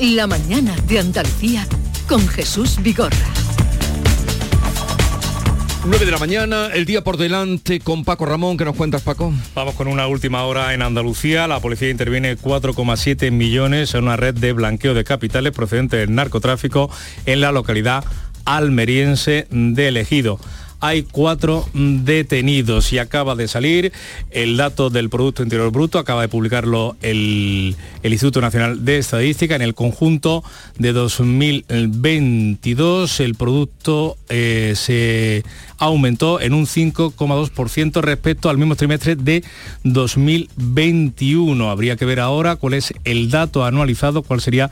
La mañana de Andalucía con Jesús Vigorra. 9 de la mañana, el día por delante con Paco Ramón. ¿Qué nos cuentas, Paco? Vamos con una última hora en Andalucía. La policía interviene 4,7 millones en una red de blanqueo de capitales procedente del narcotráfico en la localidad almeriense de Ejido hay cuatro detenidos y acaba de salir el dato del Producto Interior Bruto, acaba de publicarlo el, Instituto Nacional de Estadística. En el conjunto de 2022 el producto eh, se aumentó en un 5,2% respecto al mismo trimestre de 2021. Habría que ver ahora cuál es el dato anualizado, cuál sería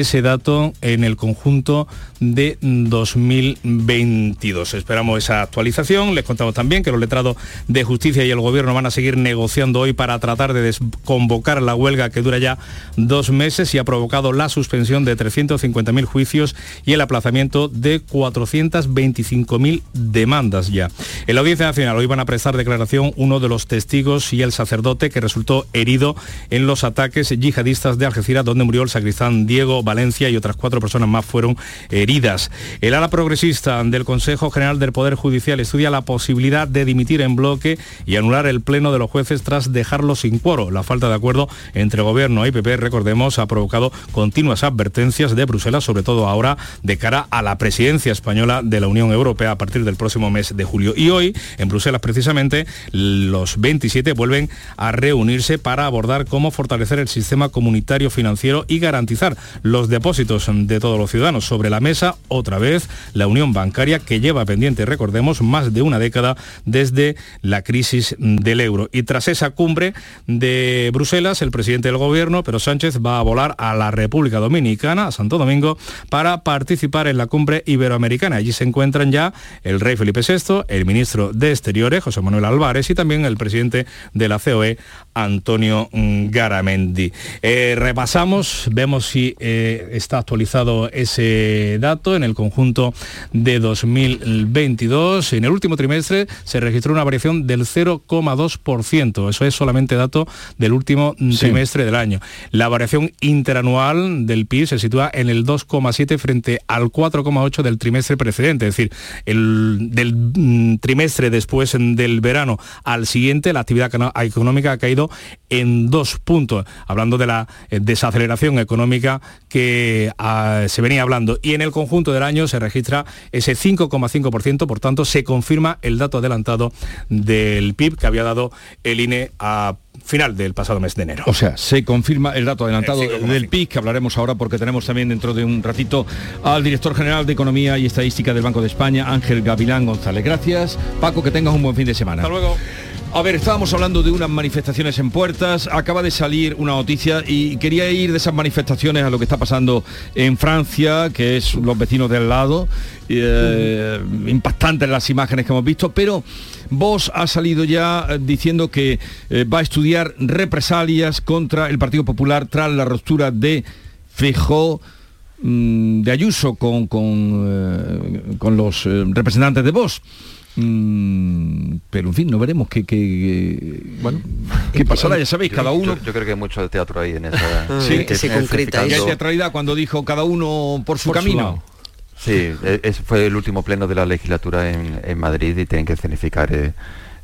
ese dato en el conjunto de 2022. Esperamos esa actualización. Les contamos también que los letrados de justicia y el gobierno van a seguir negociando hoy para tratar de desconvocar la huelga que dura ya dos meses y ha provocado la suspensión de 350.000 juicios y el aplazamiento de 425.000 demandas ya. En la Audiencia Nacional hoy van a prestar declaración uno de los testigos y el sacerdote que resultó herido en los ataques yihadistas de Algeciras donde murió el sacristán Diego Valencia y otras cuatro personas más fueron heridas. El ala progresista del Consejo General del Poder Judicial estudia la posibilidad de dimitir en bloque y anular el pleno de los jueces tras dejarlo sin cuoro. La falta de acuerdo entre gobierno y PP, recordemos, ha provocado continuas advertencias de Bruselas, sobre todo ahora de cara a la presidencia española de la Unión Europea a partir del próximo mes de julio. Y hoy, en Bruselas precisamente, los 27 vuelven a reunirse para abordar cómo fortalecer el sistema comunitario financiero y garantizar los depósitos de todos los ciudadanos. Sobre la mesa, otra vez, la unión bancaria que lleva pendiente, recordemos, más de una década desde la crisis del euro. Y tras esa cumbre de Bruselas, el presidente del gobierno, Pedro Sánchez, va a volar a la República Dominicana, a Santo Domingo, para participar en la cumbre iberoamericana. Allí se encuentran ya el rey Felipe VI, el ministro de Exteriores, José Manuel Álvarez, y también el presidente de la COE, Antonio Garamendi. Eh, repasamos, vemos si eh, está actualizado ese dato en el conjunto de 2022. En el último trimestre se registró una variación del 0,2%. Eso es solamente dato del último trimestre del año. La variación interanual del PIB se sitúa en el 2,7 frente al 4,8 del trimestre precedente. Es decir, el, del mm, trimestre después del verano al siguiente, la actividad económica ha caído en dos puntos, hablando de la eh, desaceleración económica que ah, se venía hablando. Y en el conjunto del año se registra ese 5,5%, por tanto se confirma el dato adelantado del PIB que había dado el INE a final del pasado mes de enero. O sea, se confirma el dato adelantado del PIB, que hablaremos ahora porque tenemos también dentro de un ratito al director general de Economía y Estadística del Banco de España, Ángel Gavilán González. Gracias. Paco, que tengas un buen fin de semana. Hasta luego. A ver, estábamos hablando de unas manifestaciones en puertas, acaba de salir una noticia y quería ir de esas manifestaciones a lo que está pasando en Francia, que es los vecinos del lado, eh, impactantes las imágenes que hemos visto, pero vos ha salido ya eh, diciendo que eh, va a estudiar represalias contra el Partido Popular tras la ruptura de Fijó mm, de Ayuso con, con, con los representantes de Vox. Mm, pero en fin, no veremos qué, qué, bueno, qué pasará, ya sabéis, cada uno... Yo, creo que hay mucho de teatro ahí en esa... sí, que, se concreta. Hay teatralidad cuando dijo cada uno por su camino. sí, e, ese fue el último pleno de la legislatura en, Madrid y tienen que significar eh,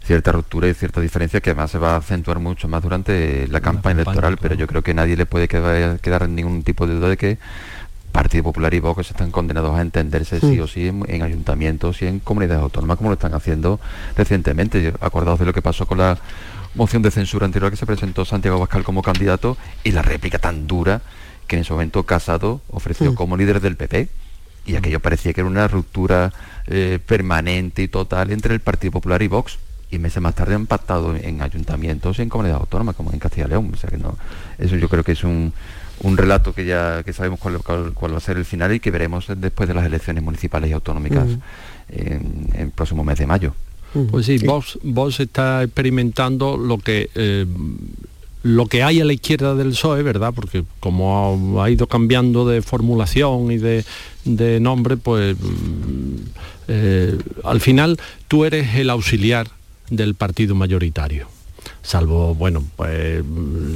cierta ruptura y cierta diferencia que además se va a acentuar mucho más durante la, campaña, electoral, pero yo creo que nadie le puede quedar, quedar ningún tipo de duda de que Partido Popular y Vox están condenados a entenderse sí o sí en, ayuntamientos y en comunidades autónomas como lo están haciendo recientemente. Acordados de lo que pasó con la moción de censura anterior que se presentó Santiago Bascal como candidato y la réplica tan dura que en ese momento Casado ofreció como líder del PP y aquello parecía que era una ruptura eh, permanente y total entre el Partido Popular y Vox y meses más tarde han pactado en ayuntamientos y en comunidades autónomas como en Castilla y León. O sea que no, eso yo creo que es un, un relato que ya que sabemos cuál, va a ser el final y que veremos después de las elecciones municipales y autonómicas en, el próximo mes de mayo. Pues sí, vos, vos está experimentando lo que eh, lo que hay a la izquierda del PSOE, ¿verdad? Porque como ha, ido cambiando de formulación y de, nombre, pues mm, eh, al final tú eres el auxiliar del partido mayoritario salvo, bueno, pues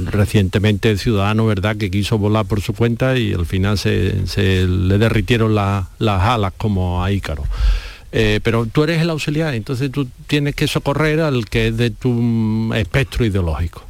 recientemente ciudadano, ¿verdad?, que quiso volar por su cuenta y al final se, le derritieron las alas como a Ícaro. Eh, pero tú eres el auxiliar, entonces tú tienes que socorrer al que es de tu espectro ideológico.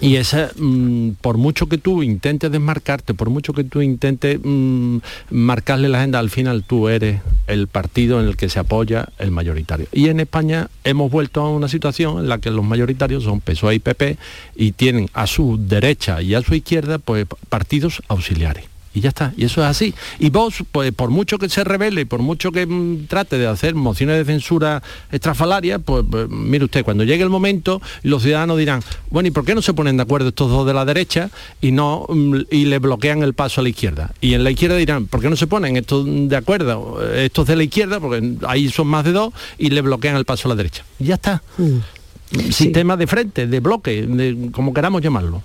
Y esa, mm, por mucho que tú intentes desmarcarte, por mucho que tú intentes mm, marcarle la agenda, al final tú eres el partido en el que se apoya el mayoritario. Y en España hemos vuelto a una situación en la que los mayoritarios son PSOE y PP y tienen a su derecha y a su izquierda pues partidos auxiliares y ya está, y eso es así. Y vos, pues por mucho que se revele, por mucho que mm, trate de hacer mociones de censura estrafalarias, pues, pues, mire usted, cuando llegue el momento, los ciudadanos dirán, bueno, ¿y por qué no se ponen de acuerdo estos dos de la derecha y no mm, y le bloquean el paso a la izquierda? Y en la izquierda dirán, ¿por qué no se ponen estos de acuerdo, estos de la izquierda, porque ahí son más de dos, y le bloquean el paso a la derecha? Y ya está. Mm. Sistema de frente, de bloque, de, como queramos llamarlo.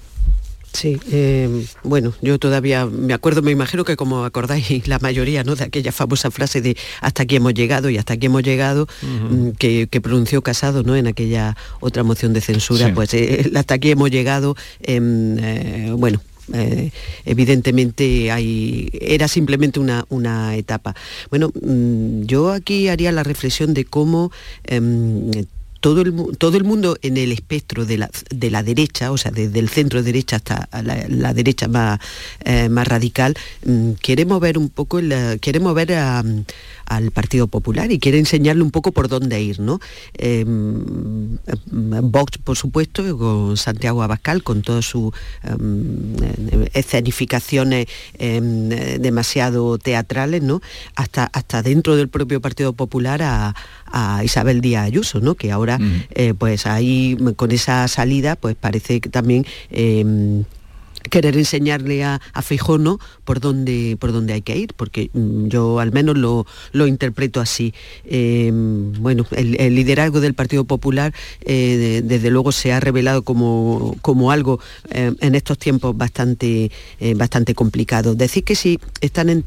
Sí, eh, bueno, yo todavía me acuerdo, me imagino que como acordáis la mayoría ¿no? de aquella famosa frase de hasta aquí hemos llegado y hasta aquí hemos llegado, mm, que, pronunció Casado ¿no? en aquella otra moción de censura, pues eh, hasta aquí hemos llegado, em, eh, bueno, evidentemente hay, era simplemente una, una etapa. Bueno, mm, yo aquí haría la reflexión de cómo em, todo el, todo el mundo en el espectro de la, de la derecha, o sea, desde el centro derecha hasta la, derecha más, eh, más radical, mm, quiere mover un poco, quiere mover al Partido Popular y quiere enseñarle un poco por dónde ir, ¿no? Em, Vox, por supuesto, con Santiago Abascal, con todas sus em, escenificaciones em, demasiado teatrales, ¿no? Hasta, hasta dentro del propio Partido Popular a, a Isabel Díaz Ayuso, ¿no? Que ahora, eh, pues ahí con esa salida, pues parece que también em, querer enseñarle a, a por dónde, por dónde hay que ir, porque mm, yo al menos lo, interpreto así. Em, bueno, el, liderazgo del Partido Popular eh, desde luego se ha revelado como, como algo em, en estos tiempos bastante, eh, bastante complicado. Decir que si están en,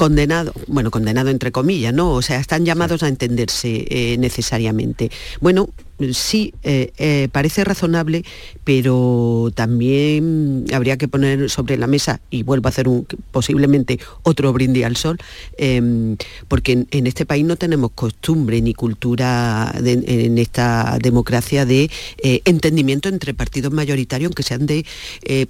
condenado, bueno, condenado entre comillas, ¿no? O sea, están llamados a entenderse eh, necesariamente. Bueno, sí, eh, eh, parece razonable, pero también habría que poner sobre la mesa, y vuelvo a hacer un, posiblemente otro brindis al sol, em, porque en, este país no tenemos costumbre ni cultura en esta democracia de entendimiento entre partidos mayoritarios, aunque sean de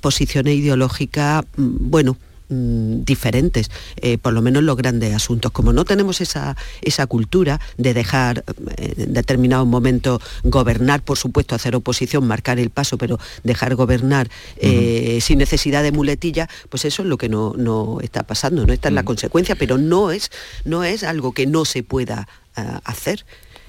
posiciones ideológicas, mm, bueno, Mm, diferentes, eh, por lo menos los grandes asuntos. Como no tenemos esa, esa cultura de dejar eh, en determinados momentos gobernar, por supuesto, hacer oposición, marcar el paso, pero dejar gobernar eh, sin necesidad de muletilla, pues eso es lo que no, no está pasando, ¿no? Esta es la consecuencia, pero no es, no es algo que no se pueda hacer.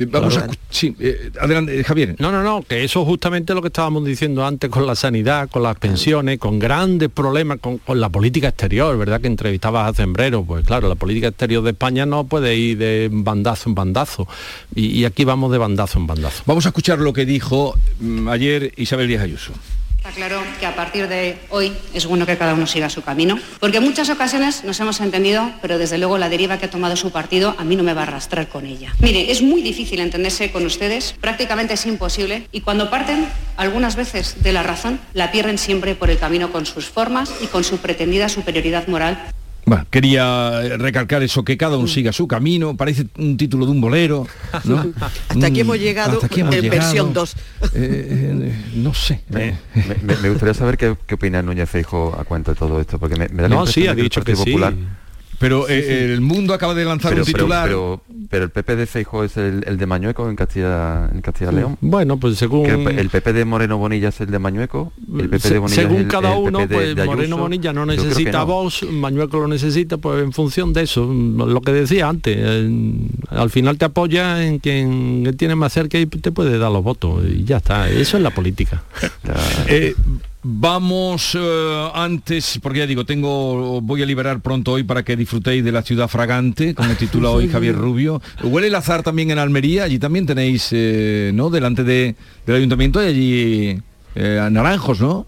Vamos a... Sí, eh, adelante, eh, Javier. No, no, no, que eso justamente lo que estábamos diciendo antes con la sanidad, con las pensiones, con grandes problemas con, la política exterior, ¿verdad? Que entrevistabas a Zembrero, pues claro, la política exterior de España no puede ir de bandazo en bandazo. Y, aquí vamos de bandazo en bandazo. Vamos a escuchar lo que dijo mm, ayer Isabel Díaz Ayuso. Está claro que a partir de hoy es bueno que cada uno siga su camino, porque en muchas ocasiones nos hemos entendido, pero desde luego la deriva que ha tomado su partido a mí no me va a arrastrar con ella. Mire, es muy difícil entenderse con ustedes, prácticamente es imposible, y cuando parten, algunas veces de la razón, la pierden siempre por el camino con sus formas y con su pretendida superioridad moral bueno, quería recalcar eso, que cada uno siga su camino, parece un título de un bolero. hasta aquí hemos llegado en versión 2. Eh, eh, no sé. Me, gustaría saber qué, opina Núñez Feijo a cuenta de todo esto, porque me, da la no, sí, ha dicho que, Popular, pero eh, el mundo acaba de lanzar un titular. Pero, pero, el PP de Feijo es el, de Mañueco en Castilla, en Castilla León. Bueno, pues según el, PP de Moreno Bonilla es el de Mañueco. El PP de Bonilla según cada uno, pues Moreno Bonilla no necesita voz, Mañueco lo necesita, pues en función de eso, lo que decía antes. al final te apoya en quien tiene más cerca y te puede dar los votos y ya está. Eso es la política. Eh, Vamos eh, antes, porque ya digo, tengo, voy a liberar pronto hoy para que disfrutéis de la ciudad fragante, como titula hoy Javier Rubio. Huele el azar también en Almería, allí también tenéis, eh, ¿no? Delante de, del ayuntamiento hay allí eh, naranjos, ¿no?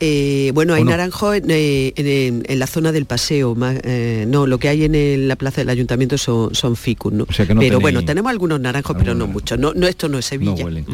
Eh, bueno, hay naranjo eh, en, la zona del paseo. Eh, no, lo que hay en la plaza del ayuntamiento son, son ficus, ¿no? pero bueno, tenemos algunos naranjos, pero no muchos. No, no, esto no es Sevilla. No huelen.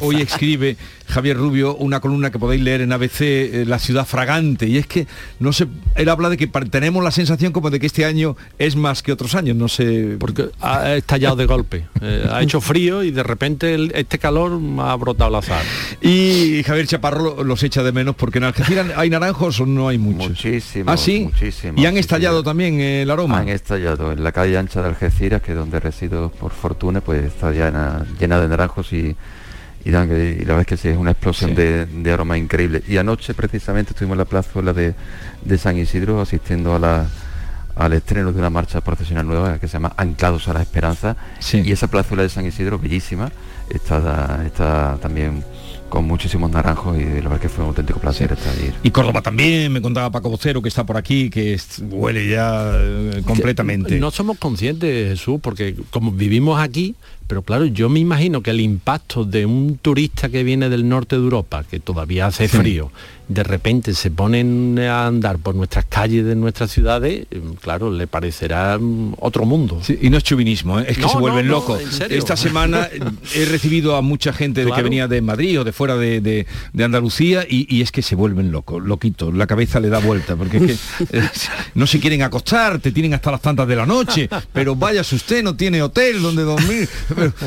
hoy escribe Javier Rubio una columna que podéis leer en ABC, La ciudad fragante, y es que no sé, él habla de que tenemos la sensación como de que este año es más que otros años, no sé. Porque ha estallado de golpe. ha hecho frío y de repente este calor ha brotado la azar. Y Javier Chaparro los echa de menos porque en Algeciras hay naranjos o no hay muchos. Muchísimos. ¿Ah, sí? Muchísimos. ¿Y han estallado también el aroma? Han estallado. En la calle ancha de Algeciras, que es donde resido por fortuna, pues está llena, llena de naranjos y, y, la verdad es que sí, es una explosión de, aroma increíble. Y anoche precisamente estuvimos en la plazuela de, de San Isidro asistiendo a la al estreno de una marcha profesional nueva que se llama Anclados a la Esperanza y esa plazuela de San Isidro bellísima está, está también con muchísimos naranjos y la verdad que fue un auténtico placer estar ahí. Y Córdoba también, me contaba Paco Vocero que está por aquí, que huele ya eh, completamente. No somos conscientes, Jesús, porque como vivimos aquí, pero claro, yo me imagino que el impacto de un turista que viene del norte de Europa, que todavía hace frío, de repente se ponen a andar por nuestras calles de nuestras ciudades, eh, claro, le parecerá mm, otro mundo. y no es chuvinismo, ¿eh? es que se vuelven locos. Esta semana he recibido a mucha gente de que venía de Madrid o de fuera de, Andalucía y, es que se vuelven locos, loquitos, la cabeza le da vuelta, porque es que no se quieren acostar, te tienen hasta las tantas de la noche, pero vaya usted, no tiene hotel donde dormir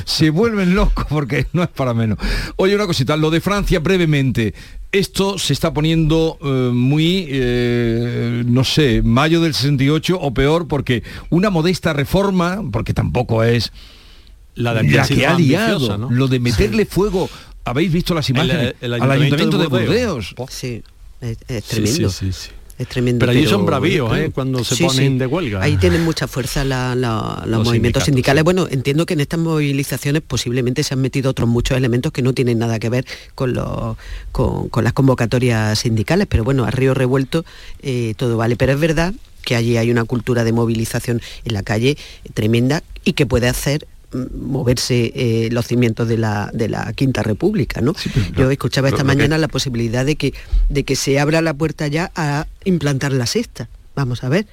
se vuelven locos porque no es para menos. Oye, una cosita, lo de Francia brevemente. Esto se está poniendo eh, muy, eh, no sé, mayo del 68 o peor, porque una modesta reforma, porque tampoco es la, de que ha liado, lo de meterle fuego. ¿Habéis visto las imágenes? al ayuntamiento de Burdeos. Sí, es, tremendo. Sí, es tremendo. Pero allí son bravíos, ¿eh? Cuando se ponen de huelga. Ahí tienen mucha fuerza los, movimientos sindicales. Bueno, entiendo que en estas movilizaciones posiblemente se han metido otros muchos elementos que no tienen nada que ver con, los, con, las convocatorias sindicales, pero bueno, a río revuelto eh, todo vale. Pero es verdad que allí hay una cultura de movilización en la calle tremenda y que puede hacer moverse eh, los cimientos de la, de la Quinta República. ¿no? Yo escuchaba esta mañana la posibilidad de que, de que se abra la puerta ya a implantar la sexta. Vamos a ver.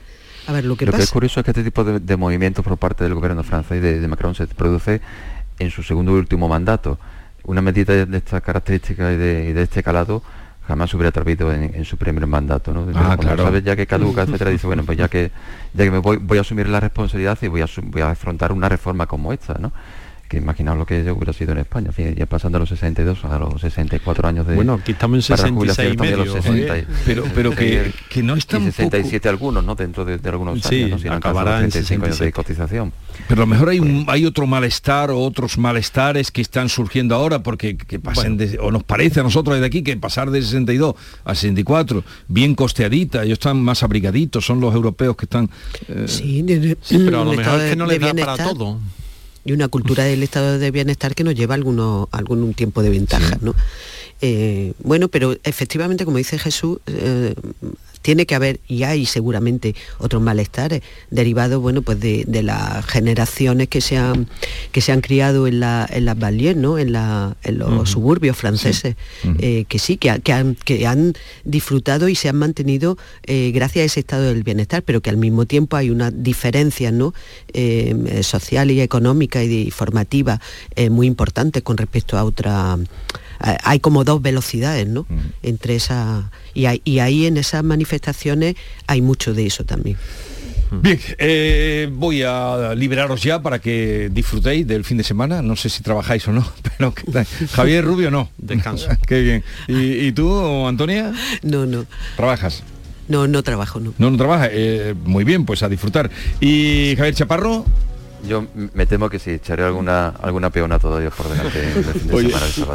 A ver lo que pasa. Lo que es curioso es que este tipo de, movimientos por parte del gobierno francés de, de Macron se produce en su segundo y último mandato. Una medida de estas características y de, y de este calado jamás hubiera atrevido en, su primer mandato, ¿no? Ah, claro. sabes ya que caduca, etcétera, dice, bueno, pues ya que, ya que me voy, voy a asumir la responsabilidad y voy a, voy a afrontar una reforma como esta, ¿no? Que imaginaos lo que yo hubiera sido en España, ya pasando a los 62 a los 64 años de Bueno, aquí estamos en 66 y medio, los 60, pero pero que, que no es tan 67 algunos, ¿no? Dentro de, algunos años, ¿no? sino acabará en 65 años de cotización. Pero a lo mejor hay un, hay otro malestar o otros malestares que están surgiendo ahora porque que pasen o nos parece a nosotros desde aquí que pasar de 62 a 64 bien costeadita, ellos están más abrigaditos, son los europeos que están eh, sí, pero a lo mejor es que no les da para todo y una cultura del estado de bienestar que nos lleva algunos, algún tiempo de ventaja. ¿no? Eh, bueno, pero efectivamente, como dice Jesús, eh, tiene que haber, y hay seguramente otros malestares derivados bueno, pues de, las generaciones que se han, que se han criado en, la, en las banlieues, ¿no? en, la, en los suburbios franceses, eh, que sí, que, han, que han disfrutado y se han mantenido eh, gracias a ese estado del bienestar, pero que al mismo tiempo hay una diferencia ¿no? Eh, social y económica y formativa muy importante con respecto a otra hay como dos velocidades, ¿no? Entre esa y, ahí en esas manifestaciones hay mucho de eso también. Bien, eh, voy a liberaros ya para que disfrutéis del fin de semana. No sé si trabajáis o no, pero Javier Rubio no. Descanso. Qué bien. ¿Y, tú, Antonia? No, no. ¿Trabajas? No, no trabajo, no. No, no trabaja. Eh, muy bien, pues a disfrutar. ¿Y Javier Chaparro? Yo me temo que sí, echaré alguna alguna peona todavía por delante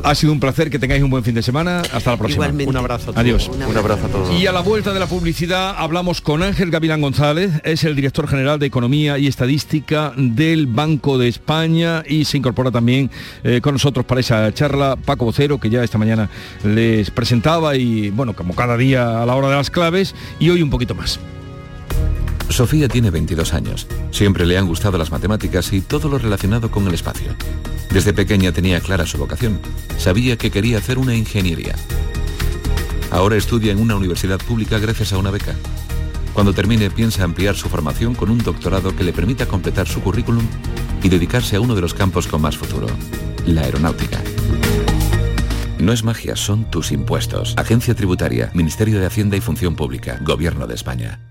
Ha sido un placer que tengáis un buen fin de semana. Hasta la próxima. Un abrazo. Adiós. Un abrazo a todos. Y a la vuelta de la publicidad hablamos con Ángel Gavilán González, es el director general de Economía y Estadística del Banco de España y se incorpora también eh, con nosotros para esa charla Paco Vocero, que ya esta mañana les presentaba y bueno, como cada día a la hora de las claves y hoy un poquito más. Sofía tiene 22 años. Siempre le han gustado las matemáticas y todo lo relacionado con el espacio. Desde pequeña tenía clara su vocación. Sabía que quería hacer una ingeniería. Ahora estudia en una universidad pública gracias a una beca. Cuando termine piensa ampliar su formación con un doctorado que le permita completar su currículum y dedicarse a uno de los campos con más futuro, la aeronáutica. No es magia, son tus impuestos. Agencia Tributaria, Ministerio de Hacienda y Función Pública, Gobierno de España.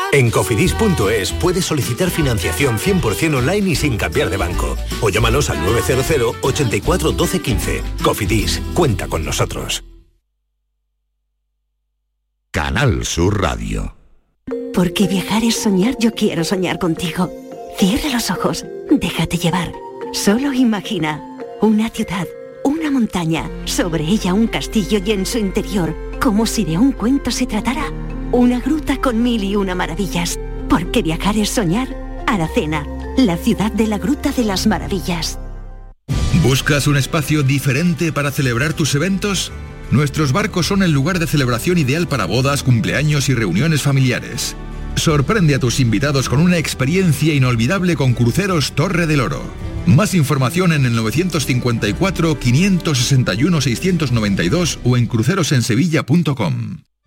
En cofidis.es puedes solicitar financiación 100% online y sin cambiar de banco. O llámanos al 900 84 12 15. Cofidis, cuenta con nosotros. Canal Sur Radio. Porque viajar es soñar, yo quiero soñar contigo. Cierra los ojos, déjate llevar. Solo imagina una ciudad, una montaña, sobre ella un castillo y en su interior, como si de un cuento se tratara. Una gruta con mil y una maravillas. Porque viajar es soñar. Aracena, la ciudad de la Gruta de las Maravillas. ¿Buscas un espacio diferente para celebrar tus eventos? Nuestros barcos son el lugar de celebración ideal para bodas, cumpleaños y reuniones familiares. Sorprende a tus invitados con una experiencia inolvidable con Cruceros Torre del Oro. Más información en el 954-561-692 o en crucerosensevilla.com.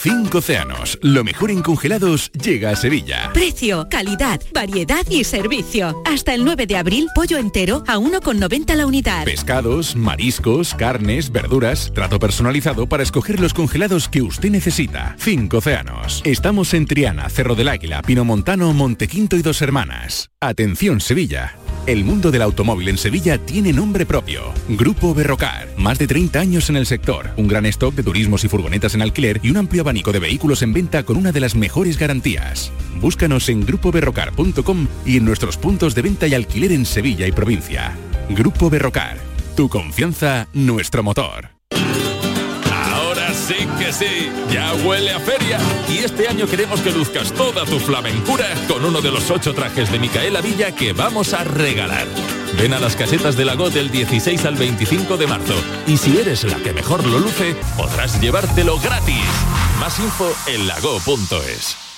Cinco océanos, lo mejor en congelados llega a Sevilla. Precio, calidad, variedad y servicio. Hasta el 9 de abril, pollo entero a 1,90 la unidad. Pescados, mariscos, carnes, verduras, trato personalizado para escoger los congelados que usted necesita. Cinco océanos. Estamos en Triana, Cerro del Águila, Pino Montano, Montequinto y Dos Hermanas. Atención Sevilla. El mundo del automóvil en Sevilla tiene nombre propio. Grupo Berrocar. Más de 30 años en el sector. Un gran stock de turismos y furgonetas en alquiler y un amplio abanico de vehículos en venta con una de las mejores garantías. Búscanos en grupoberrocar.com y en nuestros puntos de venta y alquiler en Sevilla y provincia. Grupo Berrocar. Tu confianza, nuestro motor. Sí que sí, ya huele a feria. Y este año queremos que luzcas toda tu flamencura con uno de los ocho trajes de Micaela Villa que vamos a regalar. Ven a las casetas de Lago del 16 al 25 de marzo. Y si eres la que mejor lo luce, podrás llevártelo gratis. Más info en lago.es.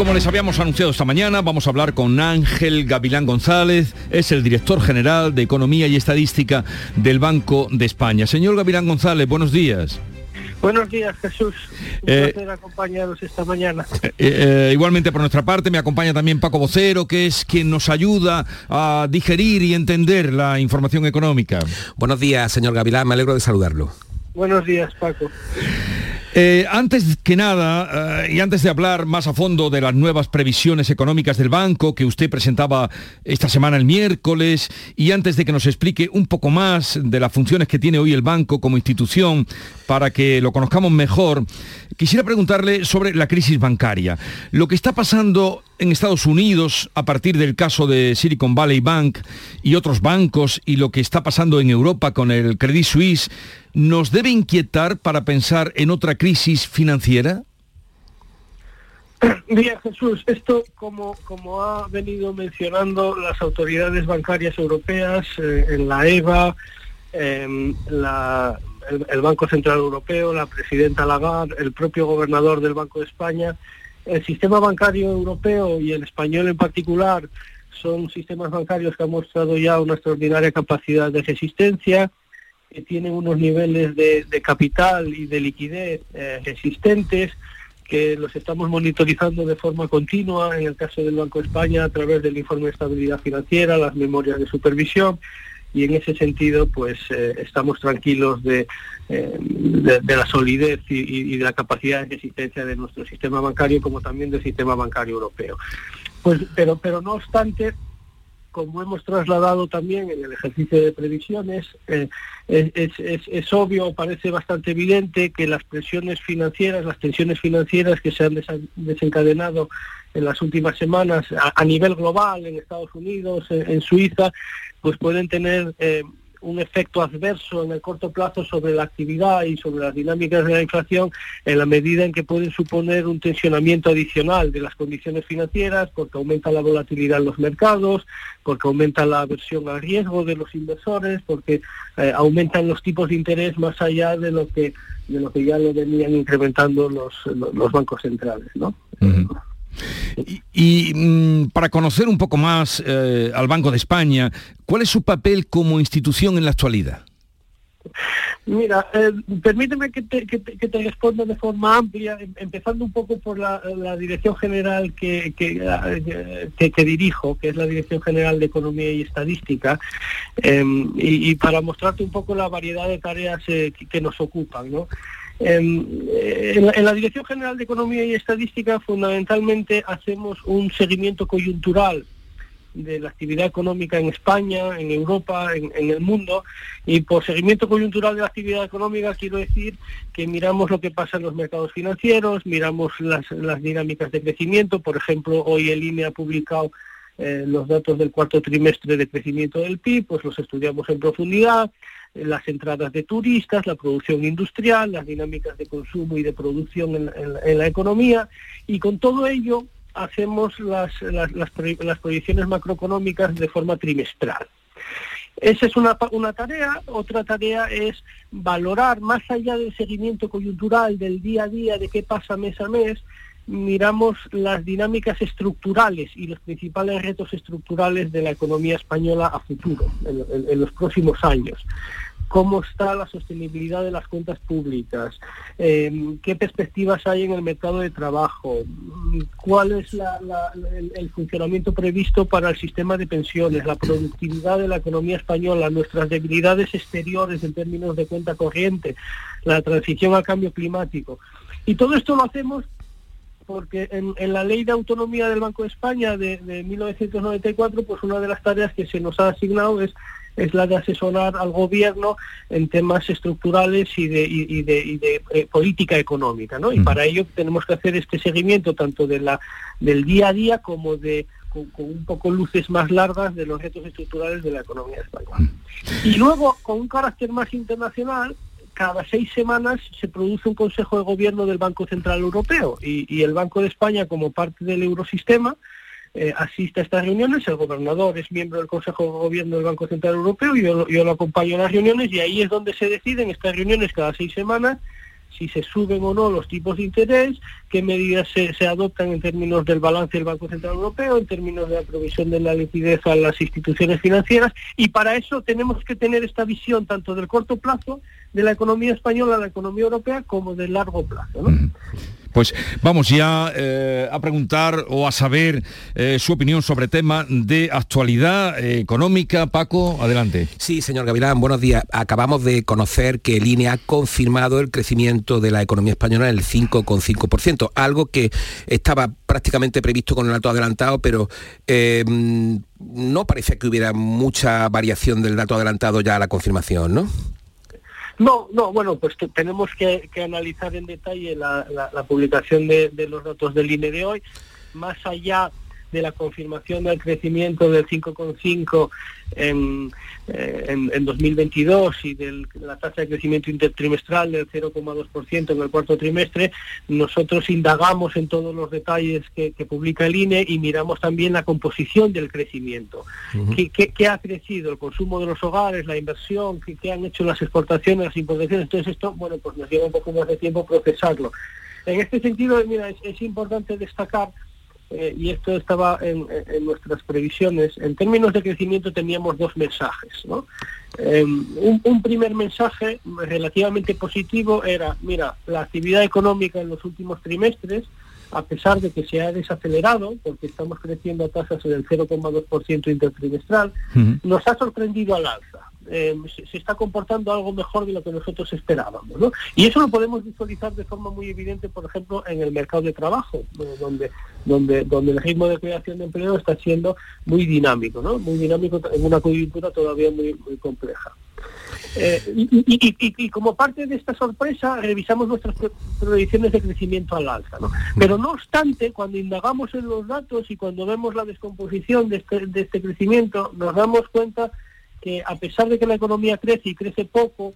Como les habíamos anunciado esta mañana, vamos a hablar con Ángel Gavilán González, es el director general de Economía y Estadística del Banco de España. Señor Gavilán González, buenos días. Buenos días, Jesús. Un Eh, placer acompañaros esta mañana. Eh, eh, igualmente por nuestra parte me acompaña también Paco Vocero, que es quien nos ayuda a digerir y entender la información económica. Buenos días, señor Gavilán, me alegro de saludarlo. Buenos días, Paco. Eh, antes que nada, eh, y antes de hablar más a fondo de las nuevas previsiones económicas del banco que usted presentaba esta semana el miércoles, y antes de que nos explique un poco más de las funciones que tiene hoy el banco como institución para que lo conozcamos mejor, quisiera preguntarle sobre la crisis bancaria. Lo que está pasando en Estados Unidos a partir del caso de Silicon Valley Bank y otros bancos y lo que está pasando en Europa con el Credit Suisse, ¿nos debe inquietar para pensar en otra crisis financiera? Bien, Jesús, esto como, como ha venido mencionando las autoridades bancarias europeas eh, en la EVA, em, el, el, Banco Central Europeo, la presidenta Lagarde, el propio gobernador del Banco de España, el sistema bancario europeo y el español en particular son sistemas bancarios que han mostrado ya una extraordinaria capacidad de resistencia, que tienen unos niveles de, capital y de liquidez eh, existentes, que los estamos monitorizando de forma continua, en el caso del Banco de España, a través del informe de estabilidad financiera, las memorias de supervisión, y en ese sentido pues eh, estamos tranquilos de, eh, de, la solidez y, de la capacidad de resistencia de nuestro sistema bancario como también del sistema bancario europeo. Pues, pero, pero no obstante, como hemos trasladado también en el ejercicio de previsiones, eh, es, es, obvio, parece bastante evidente que las presiones financieras, las tensiones financieras que se han desencadenado en las últimas semanas a, nivel global, en Estados Unidos, en, Suiza, pues pueden tener eh, un efecto adverso en el corto plazo sobre la actividad y sobre las dinámicas de la inflación en la medida en que pueden suponer un tensionamiento adicional de las condiciones financieras porque aumenta la volatilidad en los mercados, porque aumenta la aversión al riesgo de los inversores, porque eh, aumentan los tipos de interés más allá de lo que de lo que ya lo venían incrementando los, los bancos centrales, ¿no? Y, mm, para conocer un poco más eh, al Banco de España, ¿cuál es su papel como institución en la actualidad? Mira, eh, permíteme que te, responda de forma amplia, em, empezando un poco por la, dirección general que, que, dirijo, que es la Dirección General de Economía y Estadística, em, y, para mostrarte un poco la variedad de tareas eh, que, nos ocupan. ¿no? Em, en, la, Dirección General de Economía y Estadística fundamentalmente hacemos un seguimiento coyuntural de la actividad económica en España, en Europa, en, el mundo. Y por seguimiento coyuntural de la actividad económica quiero decir que miramos lo que pasa en los mercados financieros, miramos las, dinámicas de crecimiento. Por ejemplo, hoy el INE ha publicado eh, los datos del cuarto trimestre de crecimiento del PIB, pues los estudiamos en profundidad las entradas de turistas, la producción industrial, las dinámicas de consumo y de producción en, la economía y con todo ello hacemos las, las, proyecciones macroeconómicas de forma trimestral. Esa es una, una, tarea. Otra tarea es valorar, más allá del seguimiento coyuntural del día a día, de qué pasa mes a mes, miramos las dinámicas estructurales y los principales retos estructurales de la economía española a futuro, en, los próximos años. Cómo está la sostenibilidad de las cuentas públicas, em, qué perspectivas hay en el mercado de trabajo, cuál es el, funcionamiento previsto para el sistema de pensiones, la productividad de la economía española, nuestras debilidades exteriores en términos de cuenta corriente, la transición al cambio climático. Y todo esto lo hacemos porque en, la ley de autonomía del Banco de España de, 1994, pues una de las tareas que se nos ha asignado es es la de asesorar al gobierno en temas estructurales y de, de, eh, política económica, ¿no? Y mm. para ello tenemos que hacer este seguimiento tanto de la del día a día como de con, un poco luces más largas de los retos estructurales de la economía española. Mm. Y luego, con un carácter más internacional, cada seis semanas se produce un Consejo de Gobierno del Banco Central Europeo y, el Banco de España, como parte del Eurosistema, eh, asiste a estas reuniones, el gobernador es miembro del Consejo de Gobierno del Banco Central Europeo, y yo, lo acompaño en las reuniones y ahí es donde se deciden estas reuniones cada seis semanas si se suben o no los tipos de interés, qué medidas se, adoptan en términos del balance del Banco Central Europeo, en términos de la provisión de la liquidez a las instituciones financieras, y para eso tenemos que tener esta visión tanto del corto plazo de la economía española a la economía europea como del largo plazo. Pues vamos ya eh, a preguntar o a saber eh, su opinión sobre tema de actualidad eh, económica. Paco, adelante. Sí, señor Gavilán, buenos días. Acabamos de conocer que el INE ha confirmado el crecimiento de la economía española en el 5,5%, algo que estaba prácticamente previsto con el dato adelantado, pero no parece que hubiera mucha variación del dato adelantado ya a la confirmación, ¿no? No, no, bueno, pues tenemos que, analizar en detalle la, publicación de, de, los datos del INE de hoy, más allá de la confirmación del crecimiento del 5,5 en, eh, en, en, 2022 y de la tasa de crecimiento intertrimestral del 0,2% en el cuarto trimestre, nosotros indagamos en todos los detalles que, publica el INE y miramos también la composición del crecimiento. ¿Qué, ha crecido? El consumo de los hogares, la inversión, ¿qué, han hecho las exportaciones, las importaciones? Entonces esto, bueno, pues nos lleva un poco más de tiempo procesarlo. En este sentido, mira, es importante destacar eh, y esto estaba en, nuestras previsiones, en términos de crecimiento teníamos dos mensajes. Em, un, primer mensaje relativamente positivo era, mira, la actividad económica en los últimos trimestres, a pesar de que se ha desacelerado, porque estamos creciendo a tasas del 0,2% intertrimestral, nos ha sorprendido al alza. Eh, se, está comportando algo mejor de lo que nosotros esperábamos. ¿no? Y eso lo podemos visualizar de forma muy evidente, por ejemplo, en el mercado de trabajo, donde, donde, donde el ritmo de creación de empleo está siendo muy dinámico, ¿no? muy dinámico en una coyuntura todavía muy, muy compleja. Eh, y, como parte de esta sorpresa revisamos nuestras predicciones de crecimiento al alza. ¿no? Pero no obstante, cuando indagamos en los datos y cuando vemos la descomposición de este, de este crecimiento, nos damos cuenta que a pesar de que la economía crece y crece poco,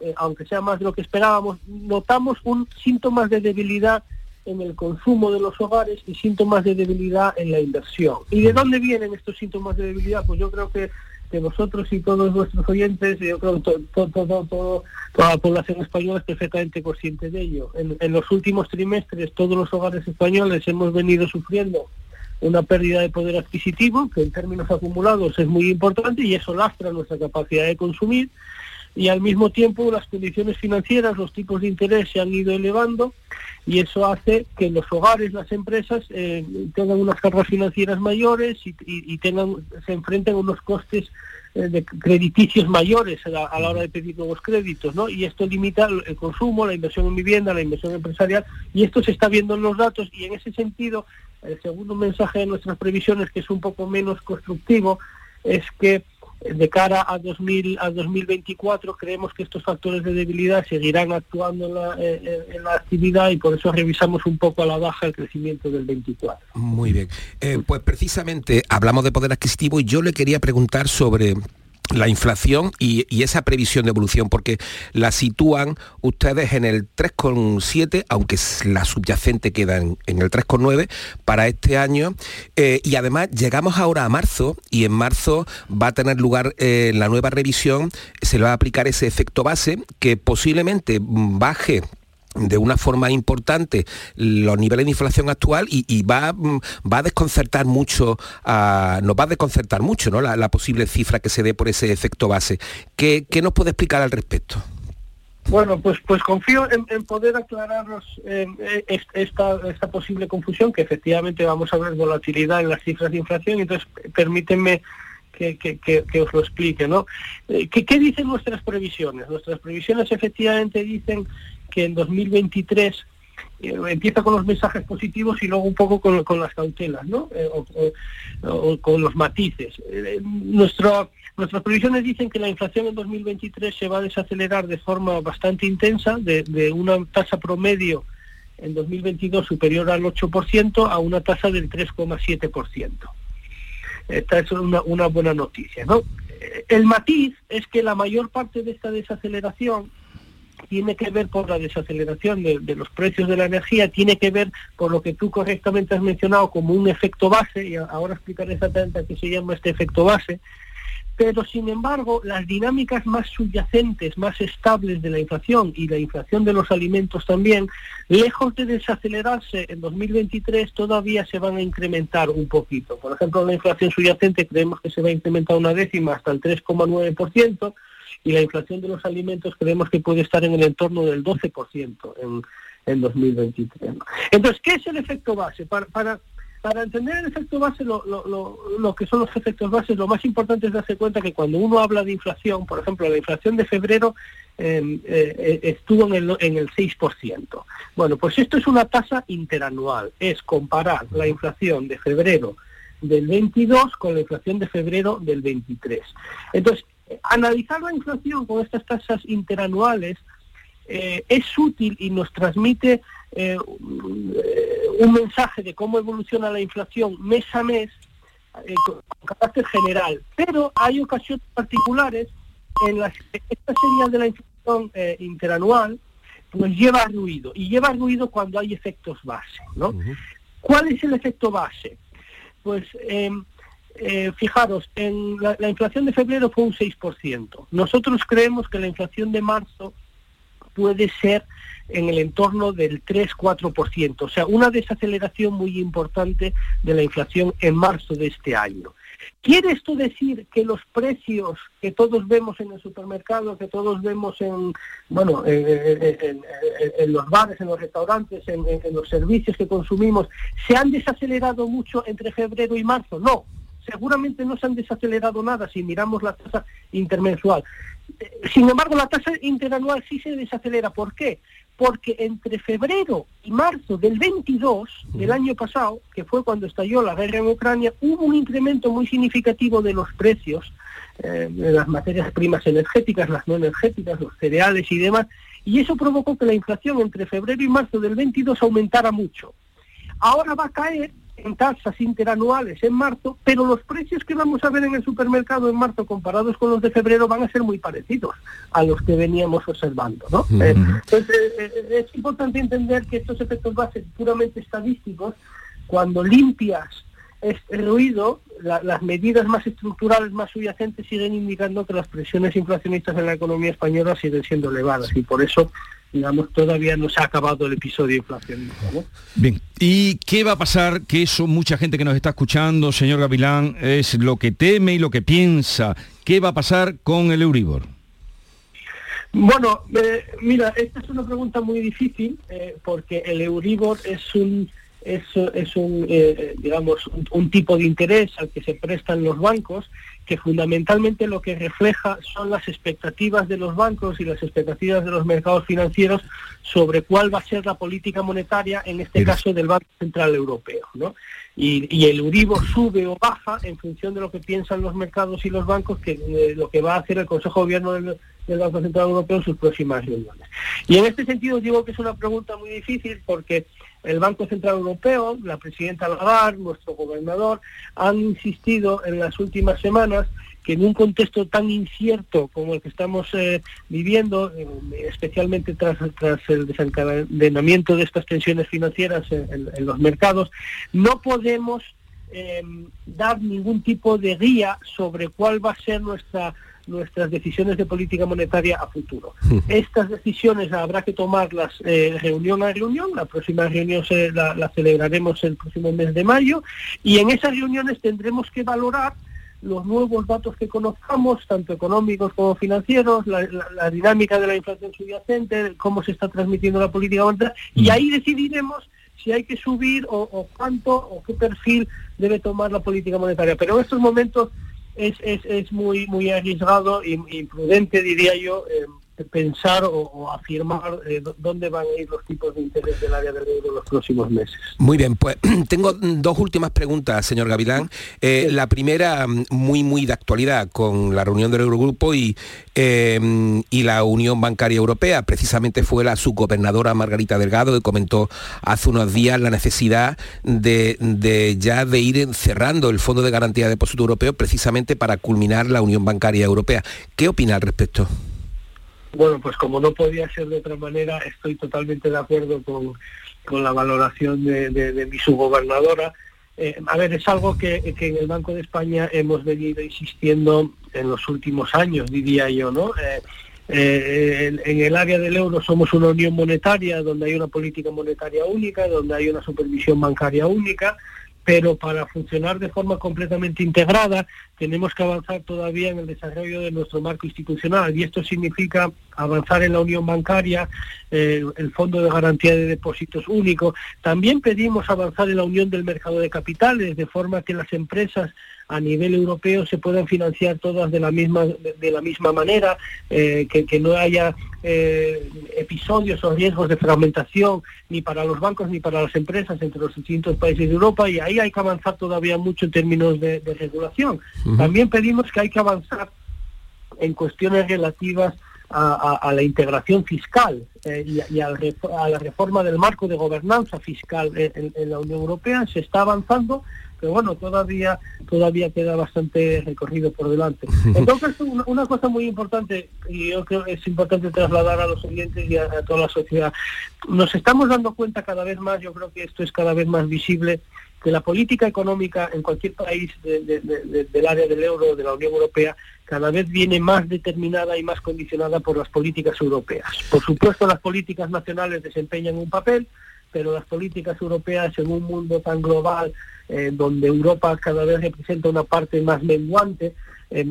eh, aunque sea más de lo que esperábamos, notamos un síntomas de debilidad en el consumo de los hogares y síntomas de debilidad en la inversión. ¿Y de dónde vienen estos síntomas de debilidad? Pues yo creo que, que nosotros y todos nuestros oyentes, yo creo que toda la población española es perfectamente consciente de ello. en los últimos trimestres todos los hogares españoles hemos venido sufriendo una pérdida de poder adquisitivo, que en términos acumulados es muy importante y eso lastra nuestra capacidad de consumir, y al mismo tiempo las condiciones financieras, los tipos de interés se han ido elevando y eso hace que los hogares, las empresas eh, tengan unas cargas financieras mayores y, tengan, se enfrenten a unos costes de crediticios mayores a la, hora de pedir nuevos créditos, ¿no? Y esto limita el consumo, la inversión en vivienda, la inversión empresarial, y esto se está viendo en los datos, y en ese sentido el segundo mensaje de nuestras previsiones, que es un poco menos constructivo, es que de cara a, 2000, a 2024 creemos que estos factores de debilidad seguirán actuando en la, eh, eh, en la, actividad y por eso revisamos un poco a la baja el crecimiento del 24. Muy bien. Eh, pues precisamente hablamos de poder adquisitivo y yo le quería preguntar sobre la inflación y, esa previsión de evolución, porque la sitúan ustedes en el 3,7, aunque la subyacente queda en, el 3,9 para este año. Eh, y además llegamos ahora a marzo y en marzo va a tener lugar eh, la nueva revisión, se le va a aplicar ese efecto base que posiblemente baje de una forma importante los niveles de inflación actual y, va, mm, va a desconcertar mucho, nos va a desconcertar mucho ¿no? la, posible cifra que se dé por ese efecto base. ¿Qué, nos puede explicar al respecto? Bueno, pues pues confío en, poder aclararos eh, esta, esta posible confusión, que efectivamente vamos a ver volatilidad en las cifras de inflación, entonces permítanme que, que, os lo explique. ¿no? Eh, ¿Qué dicen nuestras previsiones? Nuestras previsiones efectivamente dicen que en 2023 eh, empieza con los mensajes positivos y luego un poco con, las cautelas, ¿no? Eh, o, con los matices. Eh, nuestras previsiones dicen que la inflación en 2023 se va a desacelerar de forma bastante intensa, de, una tasa promedio en 2022 superior al 8% a una tasa del 3,7%. Esta es una, una buena noticia, ¿no? El matiz es que la mayor parte de esta desaceleración tiene que ver por la desaceleración de, los precios de la energía, tiene que ver por lo que tú correctamente has mencionado como un efecto base, y ahora explicaré exactamente a qué se llama este efecto base, pero sin embargo las dinámicas más subyacentes, más estables de la inflación y la inflación de los alimentos también, lejos de desacelerarse en 2023 todavía se van a incrementar un poquito. Por ejemplo, la inflación subyacente creemos que se va a incrementar una décima hasta el 3,9%, y la inflación de los alimentos creemos que puede estar en el entorno del 12% en, en 2023. Entonces, ¿qué es el efecto base? Para, para, para entender el efecto base, lo, lo, lo, lo, que son los efectos bases, lo más importante es darse cuenta que cuando uno habla de inflación, por ejemplo, la inflación de febrero eh, eh, estuvo en el, en el 6%. Bueno, pues esto es una tasa interanual, es comparar la inflación de febrero del 22 con la inflación de febrero del 23. Entonces, analizar la inflación con estas tasas interanuales eh, es útil y nos transmite eh, un mensaje de cómo evoluciona la inflación mes a mes eh, con, carácter general. Pero hay ocasiones particulares en las que esta señal de la inflación interanual pues lleva ruido. Y lleva ruido cuando hay efectos base. ¿no? ¿Cuál es el efecto base? Pues em, fijaros, en la, la, inflación de febrero fue un 6%. Nosotros creemos que la inflación de marzo puede ser en el entorno del 3-4%, o sea, una desaceleración muy importante de la inflación en marzo de este año. ¿Quiere esto decir que los precios que todos vemos en el supermercado, que todos vemos en, bueno, en, en los bares, en los restaurantes, en, los servicios que consumimos, se han desacelerado mucho entre febrero y marzo? No, seguramente no se han desacelerado nada si miramos la tasa intermensual. Sin embargo, la tasa interanual sí se desacelera. ¿Por qué? Porque entre febrero y marzo del 22 del año pasado, que fue cuando estalló la guerra en Ucrania, hubo un incremento muy significativo de los precios eh, de las materias primas energéticas, las no energéticas, los cereales y demás, y eso provocó que la inflación entre febrero y marzo del 22 aumentara mucho. Ahora va a caer en tasas interanuales en marzo, pero los precios que vamos a ver en el supermercado en marzo comparados con los de febrero van a ser muy parecidos a los que veníamos observando. ¿no? Eh, entonces, eh, es importante entender que estos efectos base puramente estadísticos, cuando limpias este ruido, las medidas más estructurales, más subyacentes, siguen indicando que las presiones inflacionistas en la economía española siguen siendo elevadas y por eso digamos, todavía no se ha acabado el episodio inflacionista. ¿no? Bien, ¿y qué va a pasar? Que eso mucha gente que nos está escuchando, señor Gavilán, es lo que teme y lo que piensa. ¿Qué va a pasar con el Euribor? Bueno, eh, mira, esta es una pregunta muy difícil eh, porque el Euribor es un es, es un eh, digamos un, un tipo de interés al que se prestan los bancos que fundamentalmente lo que refleja son las expectativas de los bancos y las expectativas de los mercados financieros sobre cuál va a ser la política monetaria, en este caso del Banco Central Europeo. ¿no? Y, el Euribor sube o baja en función de lo que piensan los mercados y los bancos, que eh, lo que va a hacer el Consejo de Gobierno del, del Banco Central Europeo en sus próximas reuniones. Y en este sentido digo que es una pregunta muy difícil porque el Banco Central Europeo, la presidenta Lagarde, nuestro gobernador, han insistido en las últimas semanas que en un contexto tan incierto como el que estamos eh, viviendo, eh, especialmente tras, el desencadenamiento de estas tensiones financieras en, en los mercados, no podemos eh, dar ningún tipo de guía sobre cuál va a ser nuestra nuestras decisiones de política monetaria a futuro. Estas decisiones habrá que tomarlas eh, reunión a reunión, la próxima reunión se, la, la, celebraremos el próximo mes de mayo. Y en esas reuniones tendremos que valorar los nuevos datos que conozcamos, tanto económicos como financieros, la, la, la dinámica de la inflación subyacente, cómo se está transmitiendo la política monetaria. Y ahí decidiremos si hay que subir o, o cuánto o qué perfil debe tomar la política monetaria. Pero en estos momentos es, es, es muy, muy arriesgado y imprudente, diría yo, eh, pensar o, o afirmar eh, dónde van a ir los tipos de interés del área del euro en los próximos meses. Muy bien, pues tengo dos últimas preguntas, señor Gavilán. Eh, sí. La primera, muy, muy de actualidad, con la reunión del Eurogrupo y, eh, y la Unión Bancaria Europea. Precisamente fue la subgobernadora Margarita Delgado que comentó hace unos días la necesidad de, de ya de ir cerrando el Fondo de Garantía de Depósito Europeo precisamente para culminar la Unión Bancaria Europea. ¿Qué opina al respecto? Bueno, pues como no podía ser de otra manera, estoy totalmente de acuerdo con, con la valoración de, de, mi subgobernadora. Eh, a ver, es algo que, que, en el Banco de España hemos venido insistiendo en los últimos años, diría yo, ¿no? Eh, eh, en, el área del euro somos una unión monetaria donde hay una política monetaria única, donde hay una supervisión bancaria única, pero para funcionar de forma completamente integrada tenemos que avanzar todavía en el desarrollo de nuestro marco institucional y esto significa avanzar en la unión bancaria, eh, el Fondo de Garantía de Depósitos único. También pedimos avanzar en la unión del mercado de capitales, de forma que las empresas a nivel europeo se puedan financiar todas de la misma de, la misma manera, eh, que, no haya eh, episodios o riesgos de fragmentación ni para los bancos ni para las empresas entre los distintos países de Europa y ahí hay que avanzar todavía mucho en términos de, regulación. También pedimos que hay que avanzar en cuestiones relativas a, la integración fiscal eh, y, a, la reforma del marco de gobernanza fiscal en, la Unión Europea. Se está avanzando, pero bueno, todavía todavía queda bastante recorrido por delante. Entonces, una, una cosa muy importante, y yo creo que es importante trasladar a los oyentes y a, toda la sociedad, nos estamos dando cuenta cada vez más, yo creo que esto es cada vez más visible, que la política económica en cualquier país del área del euro, de la Unión Europea, cada vez viene más determinada y más condicionada por las políticas europeas. Por supuesto, las políticas nacionales desempeñan un papel, pero las políticas europeas en un mundo tan global, eh, donde Europa cada vez representa una parte más menguante, eh,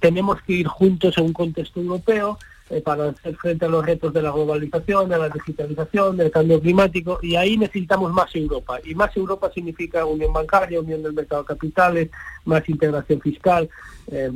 tenemos que ir juntos en un contexto europeo eh, para hacer frente a los retos de la globalización, de la digitalización, del cambio climático, y ahí necesitamos más Europa. Y más Europa significa unión bancaria, unión del mercado de capitales, más integración fiscal. Eh,